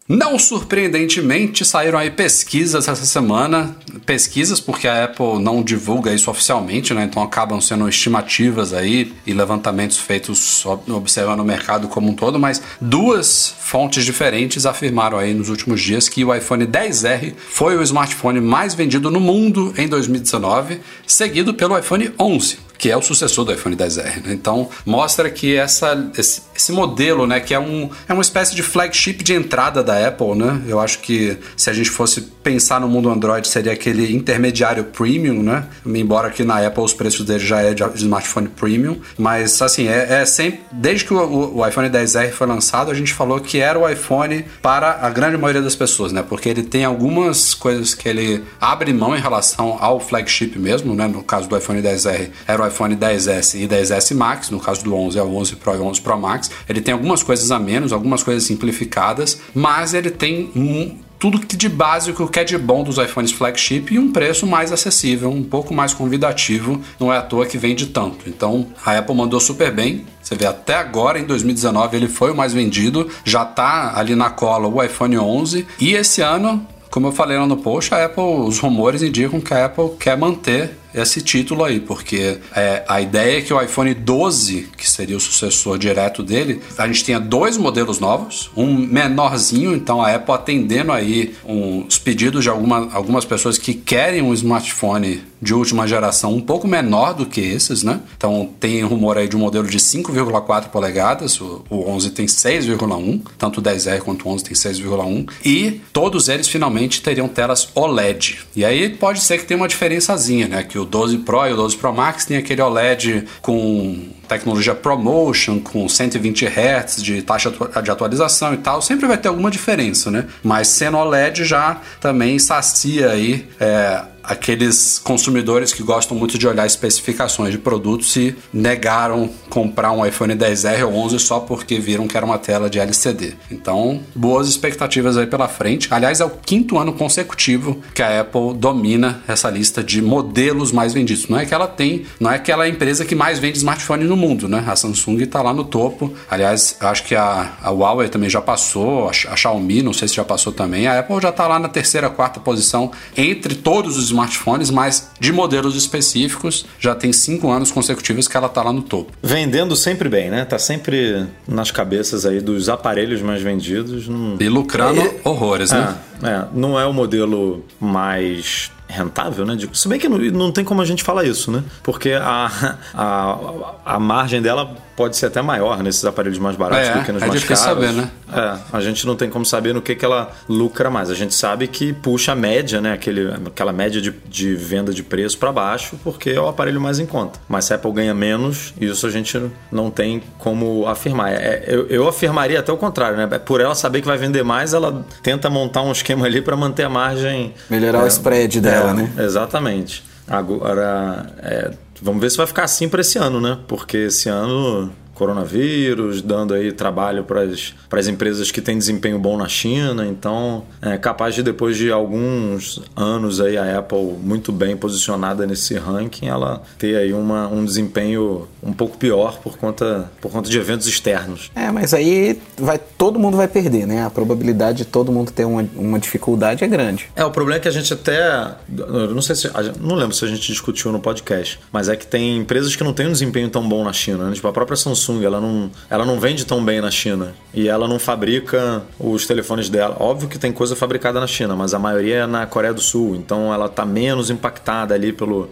Não surpreendentemente, saíram aí pesquisas essa semana. Pesquisas porque a Apple não divulga isso oficialmente, né? Então acabam sendo estimativas aí e levantamentos feitos observando o mercado como um todo, mas duas fontes diferentes afirmaram aí nos últimos dias que o iPhone 10R foi o smartphone mais vendido no mundo em 2019, seguido pelo iPhone 11 que é o sucessor do iPhone 10R. Né? Então mostra que essa, esse, esse, modelo, né, que é, um, é uma espécie de flagship de entrada da Apple, né? Eu acho que se a gente fosse pensar no mundo Android seria aquele intermediário premium, né? Embora aqui na Apple os preços dele já é de smartphone premium, mas assim é, é sempre desde que o, o iPhone 10R foi lançado a gente falou que era o iPhone para a grande maioria das pessoas, né? Porque ele tem algumas coisas que ele abre mão em relação ao flagship mesmo, né? No caso do iPhone 10R era o iPhone 10S e 10S Max, no caso do 11 é o 11 Pro e o 11 Pro Max. Ele tem algumas coisas a menos, algumas coisas simplificadas, mas ele tem um tudo que de básico que é de bom dos iPhones flagship e um preço mais acessível, um pouco mais convidativo, não é à toa que vende tanto. Então a Apple mandou super bem. Você vê até agora em 2019 ele foi o mais vendido, já tá ali na cola o iPhone 11 e esse ano como eu falei lá no post, a Apple, os rumores indicam que a Apple quer manter esse título aí, porque é, a ideia é que o iPhone 12, que seria o sucessor direto dele, a gente tenha dois modelos novos, um menorzinho, então a Apple atendendo aí os pedidos de alguma, algumas pessoas que querem um smartphone de última geração um pouco menor do que esses, né? Então tem rumor aí de um modelo de 5,4 polegadas, o, o 11 tem 6,1, tanto o 10R quanto o 11 tem 6,1, e todos eles finalmente teriam telas OLED. E aí pode ser que tenha uma diferençazinha, né? Que o 12 Pro e o 12 Pro Max tem aquele OLED com tecnologia ProMotion, com 120 Hz de taxa de atualização e tal, sempre vai ter alguma diferença, né? Mas sendo OLED já também sacia aí é, aqueles consumidores que gostam muito de olhar especificações de produtos e negaram comprar um iPhone 10R ou 11 só porque viram que era uma tela de LCD. Então, boas expectativas aí pela frente. Aliás, é o quinto ano consecutivo que a Apple domina essa lista de modelos mais vendidos. Não é que ela tem, não é que ela é a empresa que mais vende smartphone no mundo, né? A Samsung está lá no topo. Aliás, acho que a, a Huawei também já passou, a, a Xiaomi, não sei se já passou também. A Apple já está lá na terceira, quarta posição entre todos os smartphones, mas de modelos específicos, já tem cinco anos consecutivos que ela está lá no topo.
Vendendo sempre bem, né? Tá sempre nas cabeças aí dos aparelhos mais vendidos.
Não... E lucrando é, horrores, né?
É, é, não é o modelo mais rentável, né? Se bem que não, não tem como a gente falar isso, né? Porque a, a, a margem dela pode ser até maior nesses aparelhos mais baratos
É,
do que nos
é
mais
difícil
caros.
saber, né?
É, a gente não tem como saber no que, que ela lucra mais. A gente sabe que puxa a média, né? Aquele, aquela média de, de venda de preço para baixo, porque é o aparelho mais em conta. Mas se a Apple ganha menos, isso a gente não tem como afirmar. É, eu, eu afirmaria até o contrário, né? Por ela saber que vai vender mais, ela tenta montar um esquema ali para manter a margem.
Melhorar
é,
o spread dela,
é,
né?
Exatamente. Agora, é, vamos ver se vai ficar assim para esse ano, né? Porque esse ano coronavírus, dando aí trabalho para as empresas que têm desempenho bom na China. Então, é capaz de depois de alguns anos aí a Apple muito bem posicionada nesse ranking, ela ter aí uma, um desempenho um pouco pior por conta, por conta de eventos externos.
É, mas aí vai, todo mundo vai perder, né? A probabilidade de todo mundo ter uma, uma dificuldade é grande.
É, o problema é que a gente até. Não sei se. Não lembro se a gente discutiu no podcast, mas é que tem empresas que não têm um desempenho tão bom na China. Né? Tipo, a própria Samsung, ela não, ela não vende tão bem na China. E ela não fabrica os telefones dela. Óbvio que tem coisa fabricada na China, mas a maioria é na Coreia do Sul. Então ela tá menos impactada ali pelo,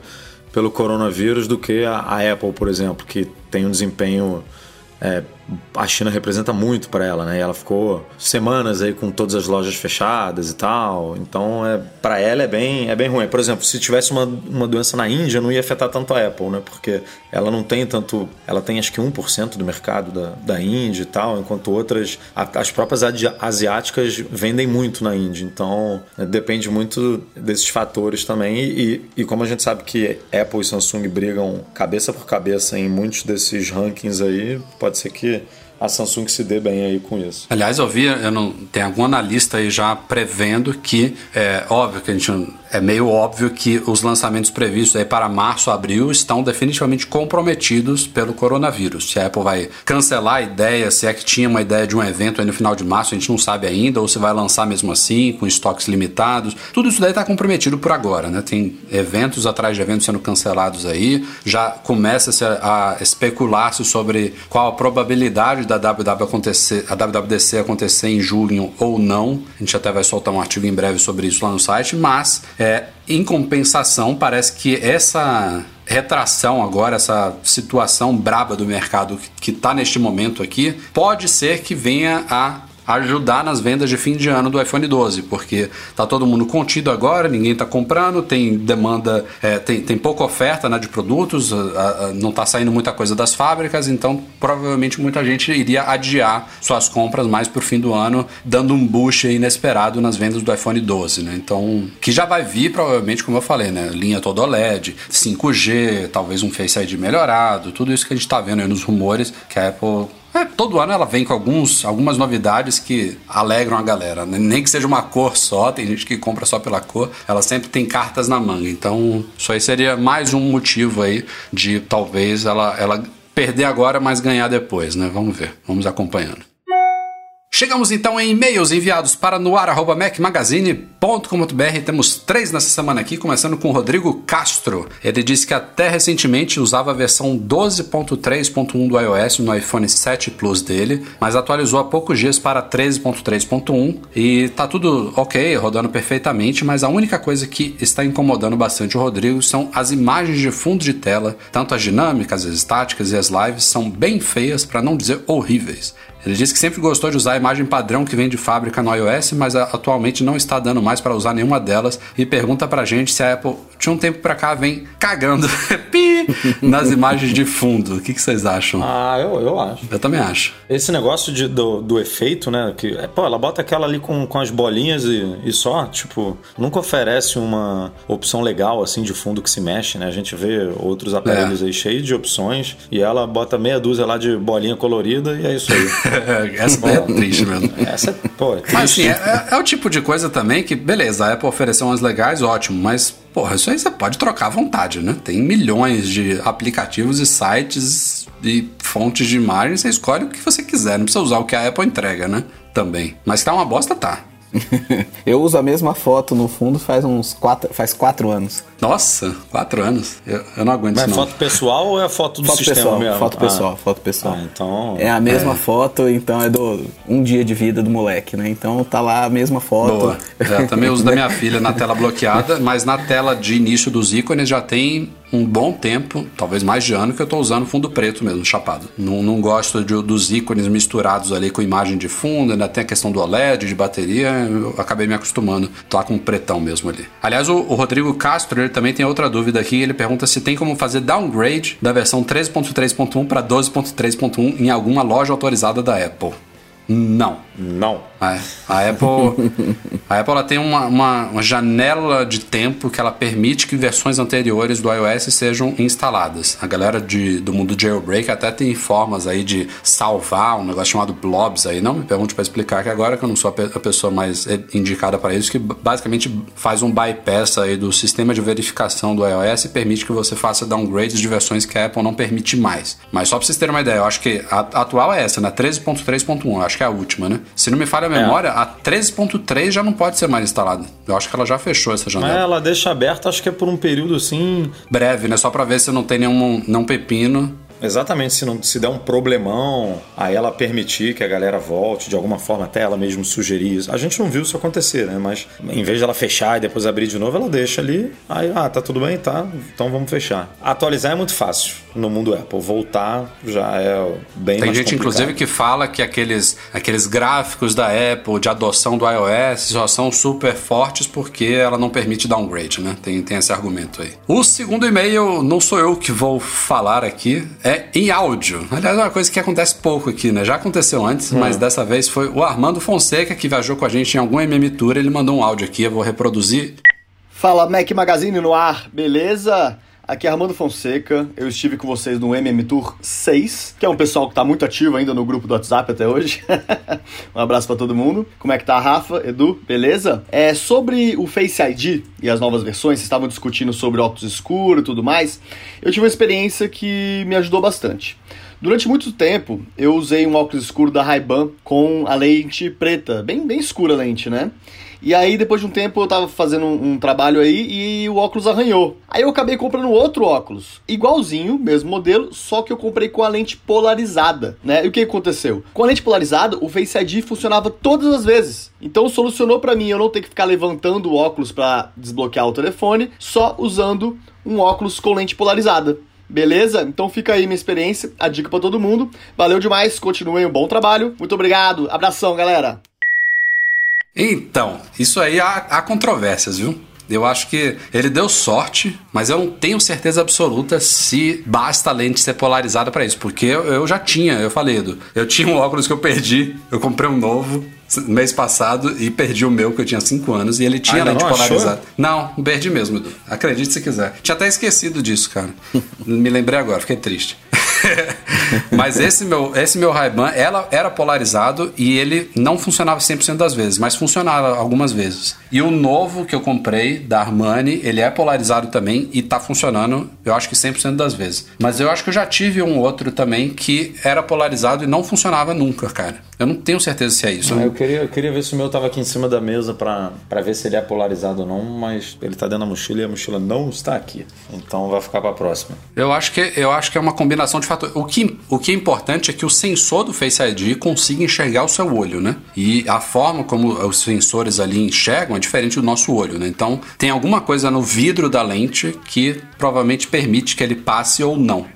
pelo coronavírus do que a, a Apple, por exemplo, que tem um desempenho. É, a China representa muito para ela, né? E ela ficou semanas aí com todas as lojas fechadas e tal. Então, é, para ela é bem, é bem ruim. Por exemplo, se tivesse uma, uma doença na Índia, não ia afetar tanto a Apple, né? Porque ela não tem tanto. Ela tem acho que 1% do mercado da, da Índia e tal, enquanto outras. A, as próprias asiáticas vendem muito na Índia. Então, é, depende muito desses fatores também. E, e, como a gente sabe que Apple e Samsung brigam cabeça por cabeça em muitos desses rankings aí, pode ser que a Samsung se dê bem aí com isso.
Aliás, eu vi, eu não, tem algum analista aí já prevendo que é óbvio que a gente é meio óbvio que os lançamentos previstos aí para março, abril estão definitivamente comprometidos pelo coronavírus. Se a Apple vai cancelar a ideia, se é que tinha uma ideia de um evento aí no final de março, a gente não sabe ainda, ou se vai lançar mesmo assim, com estoques limitados. Tudo isso daí está comprometido por agora, né? Tem eventos atrás de eventos sendo cancelados aí, já começa-se a, a especular-se sobre qual a probabilidade da WW acontecer, a WWDC acontecer em junho ou não. A gente até vai soltar um artigo em breve sobre isso lá no site, mas é, em compensação, parece que essa retração agora, essa situação braba do mercado que está neste momento aqui, pode ser que venha a ajudar nas vendas de fim de ano do iPhone 12, porque tá todo mundo contido agora, ninguém tá comprando, tem demanda, é, tem, tem pouca oferta né, de produtos, a, a, não tá saindo muita coisa das fábricas, então provavelmente muita gente iria adiar suas compras mais pro fim do ano, dando um boost inesperado nas vendas do iPhone 12, né? Então, que já vai vir provavelmente, como eu falei, né? Linha todo OLED, 5G, talvez um Face ID melhorado, tudo isso que a gente tá vendo nos rumores que a Apple é, todo ano ela vem com alguns, algumas novidades que alegram a galera. né? Nem que seja uma cor só, tem gente que compra só pela cor, ela sempre tem cartas na manga. Então, isso aí seria mais um motivo aí de talvez ela, ela perder agora, mas ganhar depois, né? Vamos ver, vamos acompanhando. Chegamos então em e-mails enviados para noar.mecmagazine.com.br. Temos três nessa semana aqui, começando com Rodrigo Castro. Ele disse que até recentemente usava a versão 12.3.1 do iOS no iPhone 7 Plus dele, mas atualizou há poucos dias para 13.3.1 e tá tudo ok, rodando perfeitamente, mas a única coisa que está incomodando bastante o Rodrigo são as imagens de fundo de tela, tanto as dinâmicas, as estáticas e as lives são bem feias, para não dizer horríveis. Ele disse que sempre gostou de usar a imagem padrão que vem de fábrica no iOS, mas atualmente não está dando mais para usar nenhuma delas. E pergunta pra gente se a Apple de um tempo pra cá vem cagando pi, nas imagens de fundo. O que, que, vocês acham?
Ah, eu, eu acho.
Eu também acho.
Esse negócio de, do, do efeito, né? Que, é, pô, ela bota aquela ali com, com as bolinhas e, e só, tipo, nunca oferece uma opção legal assim de fundo que se mexe, né? A gente vê outros aparelhos é. aí cheios de opções e ela bota meia dúzia lá de bolinha colorida e é isso aí.
Essa é triste mesmo.
Essa, pô, é
Mas assim, é, é, o tipo de coisa também que, beleza, a Apple ofereceu umas legais, ótimo, mas, porra, isso aí você pode trocar à vontade, né? Tem milhões de aplicativos e sites e fontes de imagem, você escolhe o que você quiser, não precisa usar o que a Apple entrega, né? Também. Mas tá uma bosta, tá.
eu uso a mesma foto no fundo faz uns quatro, faz quatro anos.
Nossa, quatro anos. Eu, eu não aguento
Mas
isso.
é foto pessoal ou é foto do
foto
sistema
pessoal,
mesmo?
Foto pessoal, ah. foto pessoal.
Ah, então.
É a mesma é. foto, então é do um dia de vida do moleque, né? Então tá lá a mesma foto.
Boa. É, também uso da minha filha na tela bloqueada, mas na tela de início dos ícones já tem um bom tempo, talvez mais de ano, que eu tô usando fundo preto mesmo, chapado. Não, não gosto de, dos ícones misturados ali com imagem de fundo, ainda tem a questão do OLED, de bateria, eu acabei me acostumando. Tô com pretão mesmo ali. Aliás, o, o Rodrigo Castro, ele também tem outra dúvida aqui, ele pergunta se tem como fazer downgrade da versão 13.3.1 para 12.3.1 em alguma loja autorizada da Apple. Não.
Não.
É, a Apple, a Apple ela tem uma, uma, uma, janela de tempo que ela permite que versões anteriores do iOS sejam instaladas. A galera de, do mundo jailbreak até tem formas aí de salvar um negócio chamado blobs aí. Não me pergunte para explicar que agora que eu não sou a, pessoa mais indicada para isso, que basicamente faz um bypass aí do sistema de verificação do iOS e permite que você faça downgrades de versões que a Apple não permite mais. Mas só para vocês terem uma ideia, eu acho que a, a atual é essa, né? 13.3.1, acho que é a última, né? Se não me falha a memória, é. a 13.3 já não pode ser mais instalada. Eu acho que ela já fechou essa janela.
Mas ela deixa aberta, acho que é por um período assim.
Breve, né? Só pra ver se não tem nenhum não pepino.
Exatamente, se não se der um problemão, aí ela permitir que a galera volte de alguma forma, até ela mesmo sugerir isso. A gente não viu isso acontecer, né? Mas em vez de ela fechar e depois abrir de novo, ela deixa ali. Aí, ah, tá tudo bem, tá? Então vamos fechar. Atualizar é muito fácil no mundo Apple. Voltar já é bem
Tem
mais
gente,
complicado.
inclusive, que fala que aqueles, aqueles gráficos da Apple de adoção do iOS só são super fortes porque ela não permite downgrade, né? Tem, tem esse argumento aí. O segundo e-mail, não sou eu que vou falar aqui, é em áudio. Aliás, é uma coisa que acontece pouco aqui, né? Já aconteceu antes, hum. mas dessa vez foi o Armando Fonseca que viajou com a gente em algum MM Tour. Ele mandou um áudio aqui, eu vou reproduzir.
Fala, Mac Magazine no ar, beleza? Aqui é Armando Fonseca, eu estive com vocês no MM Tour 6, que é um pessoal que está muito ativo ainda no grupo do WhatsApp até hoje. um abraço para todo mundo. Como é que tá, Rafa, Edu, beleza? É sobre o Face ID e as novas versões, vocês estavam discutindo sobre óculos escuros e tudo mais. Eu tive uma experiência que me ajudou bastante. Durante muito tempo, eu usei um óculos escuro da Ray-Ban com a lente preta, bem, bem escura a lente, né? E aí, depois de um tempo, eu tava fazendo um, um, trabalho aí e o óculos arranhou. Aí eu acabei comprando outro óculos, igualzinho, mesmo modelo, só que eu comprei com a lente polarizada, né? E o que aconteceu? Com a lente polarizada, o Face ID funcionava todas as vezes. Então solucionou para mim eu não ter que ficar levantando o óculos para desbloquear o telefone, só usando um óculos com lente polarizada. Beleza? Então fica aí minha experiência, a dica para todo mundo. Valeu demais, continuem um bom trabalho. Muito obrigado. Abração, galera.
Então, isso aí há, há controvérsias, viu? Eu acho que ele deu sorte, mas eu não tenho certeza absoluta se basta a lente ser polarizada para isso, porque eu, eu, já tinha, eu falei, Edu, eu tinha um óculos que eu perdi, eu comprei um novo mês passado e perdi o meu que eu tinha 5 anos e ele tinha Ainda lente não polarizada. Não, perdi mesmo, Edu. Acredite se quiser. Tinha até esquecido disso, cara. Me lembrei agora, fiquei triste. mas esse meu, esse meu Ray-Ban ela era polarizado e ele não funcionava 100% das vezes, mas funcionava algumas vezes. E o novo que eu comprei da Armani, ele é polarizado também e tá funcionando, eu acho que 100% das vezes. Mas eu acho que eu já tive um outro também que era polarizado e não funcionava nunca, cara. Eu não tenho certeza se é isso.
eu, queria, eu queria ver se o meu tava aqui em cima da mesa para ver se ele é polarizado ou não, mas ele tá dentro da mochila e a mochila não está aqui. Então vai ficar para próxima.
Eu acho que eu acho que é uma combinação de fatores. O que, o que é importante é que o sensor do Face ID consiga enxergar o seu olho, né? E a forma como os sensores ali enxergam é diferente do nosso olho, né? Então tem alguma coisa no vidro da lente que provavelmente permite que ele passe ou não.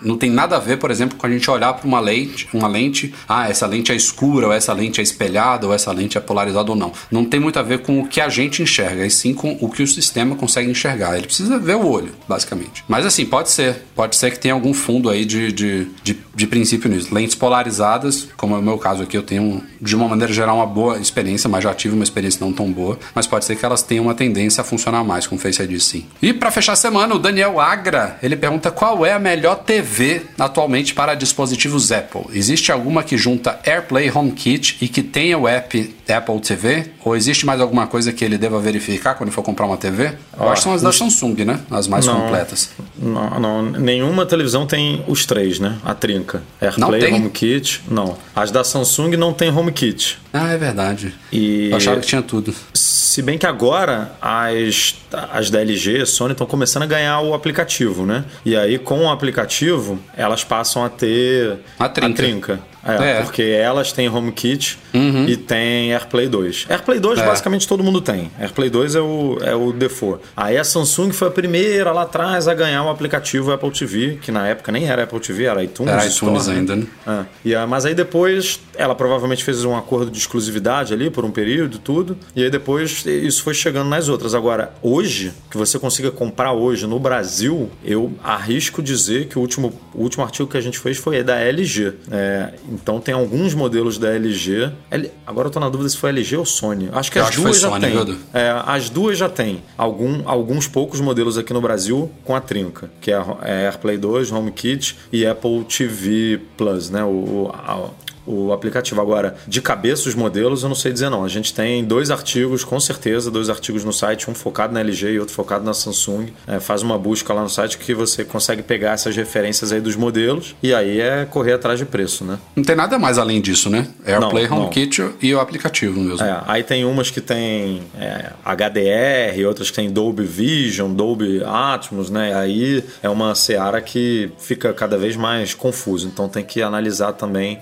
Não tem nada a ver, por exemplo, com a gente olhar para uma lente, uma lente, ah, essa lente é escura, ou essa lente é espelhada, ou essa lente é polarizada ou não. Não tem muito a ver com o que a gente enxerga, e sim com o que o sistema consegue enxergar. Ele precisa ver o olho, basicamente. Mas assim, pode ser. Pode ser que tenha algum fundo aí de, de, de, de princípio nisso. Lentes polarizadas, como é o meu caso aqui, eu tenho, de uma maneira geral, uma boa experiência, mas já tive uma experiência não tão boa. Mas pode ser que elas tenham uma tendência a funcionar mais com o Face ID sim. E para fechar a semana, o Daniel Agra, ele pergunta qual é a melhor TV atualmente para dispositivos Apple? Existe alguma que junta AirPlay HomeKit e que tenha o app Apple TV? Ou existe mais alguma coisa que ele deva verificar quando for comprar uma TV? Eu ah, acho que são as da Samsung, né? As mais não, completas.
Não, não, nenhuma televisão tem os três, né? A trinca. AirPlay, HomeKit, não. As da Samsung não tem HomeKit.
Ah, é verdade. E... Eu achava que tinha tudo.
Se bem que agora as, as da LG, Sony estão começando a ganhar o aplicativo, né? E aí com o aplicativo elas passam a ter
a trinca.
A trinca. É,
É.
porque elas têm HomeKit e tem AirPlay 2. AirPlay 2
É.
basicamente todo mundo tem. AirPlay 2 é o, é o default. Aí a Samsung foi a primeira lá atrás a ganhar um aplicativo Apple TV, que na época nem era Apple TV, era iTunes.
Era
Store,
iTunes ainda, né?
É. E, mas aí depois ela provavelmente fez um acordo de exclusividade ali por um período e tudo. E aí depois isso foi chegando nas outras. Agora, hoje, que você consiga comprar hoje no Brasil, eu arrisco dizer que o último, o último artigo que a gente fez foi da LG. É, então tem alguns modelos da LG. L- agora eu tô na dúvida se foi LG ou Sony. Acho que
Eu
as
acho que
duas já
Sony,
tem.
viu?
É, as duas já tem. Algum, alguns poucos modelos aqui no Brasil com a trinca, que é, é AirPlay 2, HomeKit e Apple TV Plus, né? O, o, a- o aplicativo. Agora, de cabeça os modelos, eu não sei dizer não. A gente tem dois artigos, com certeza, dois artigos no site, um focado na LG e outro focado na Samsung. É, faz uma busca lá no site que você consegue pegar essas referências aí dos modelos e aí é correr atrás de preço, né?
Não tem nada mais além disso, né? AirPlay,
Não, não.
HomeKit e o aplicativo mesmo.
É, aí tem umas que tem é, HDR, outras que tem Dolby Vision, Dolby Atmos, né? Aí é uma seara que fica cada vez mais confuso. Então tem que analisar também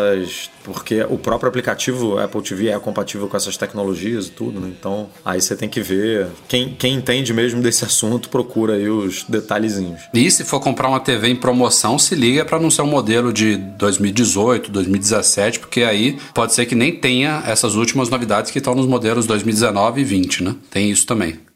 essas. Porque o próprio aplicativo Apple TV é compatível com essas tecnologias e tudo, né? Então aí você tem que ver. Quem, quem entende mesmo desse assunto procura aí os detalhezinhos.
E se for comprar uma TV em promoção, se liga para não ser um modelo de 2018, 2017, porque aí pode ser que nem tenha essas últimas novidades que estão nos modelos 2019 e 20, né? Tem isso também.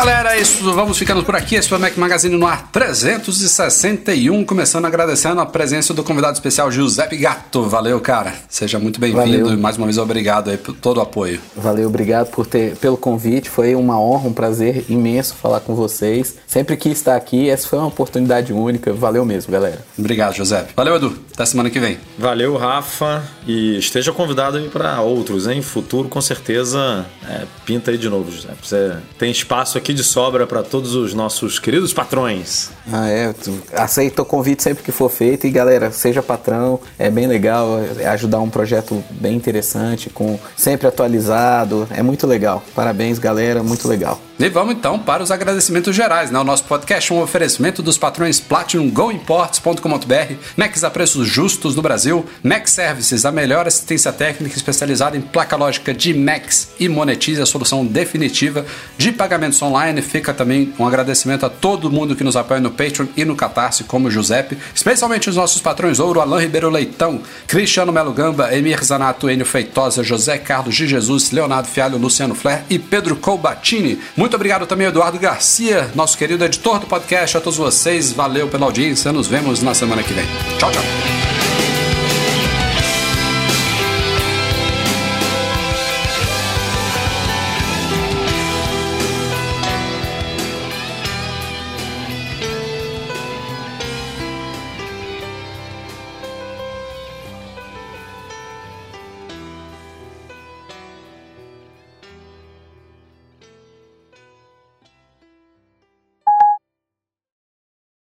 Galera, é isso. Vamos ficando por aqui. Esse foi o Mac Magazine no ar 361. Começando agradecendo a presença do convidado especial Giuseppe Gatto. Valeu, cara. Seja muito bem-vindo e mais uma vez obrigado aí por todo o apoio.
Valeu, obrigado por ter, pelo convite. Foi uma honra, um prazer imenso falar com vocês. Sempre quis estar aqui. Essa foi uma oportunidade única. Valeu mesmo, galera.
Obrigado, Giuseppe. Valeu, Edu. Até semana que vem.
Valeu, Rafa. E esteja convidado aí para outros, hein? Futuro, com certeza, é, pinta aí de novo, José. Você tem espaço aqui de sobra para todos os nossos queridos patrões.
Ah, é. Aceito o convite sempre que for feito. E galera, seja patrão. É bem legal. É ajudar um projeto bem interessante, com sempre atualizado. É muito legal. Parabéns, galera. Muito legal.
E vamos então para os agradecimentos gerais, né? O nosso podcast é um oferecimento dos patrões Platinum GoImports.com.br, Macs a preços justos no Brasil, Mac Services, a melhor assistência técnica especializada em placa lógica de Macs e monetize a solução definitiva de pagamentos online. Fica também um agradecimento a todo mundo que nos apoia no Patreon e no Catarse, como o Giuseppe, especialmente os nossos patrões Ouro, Alain Ribeiro Leitão, Cristiano Melo Gamba, Emir Zanato, Enio Feitosa, José Carlos de Jesus, Leonardo Fialho, Luciano Flair e Pedro Colbatini. Muito obrigado também Eduardo Garcia, nosso querido editor do podcast. A todos vocês, valeu pela audiência. Nos vemos na semana que vem. Tchau, tchau.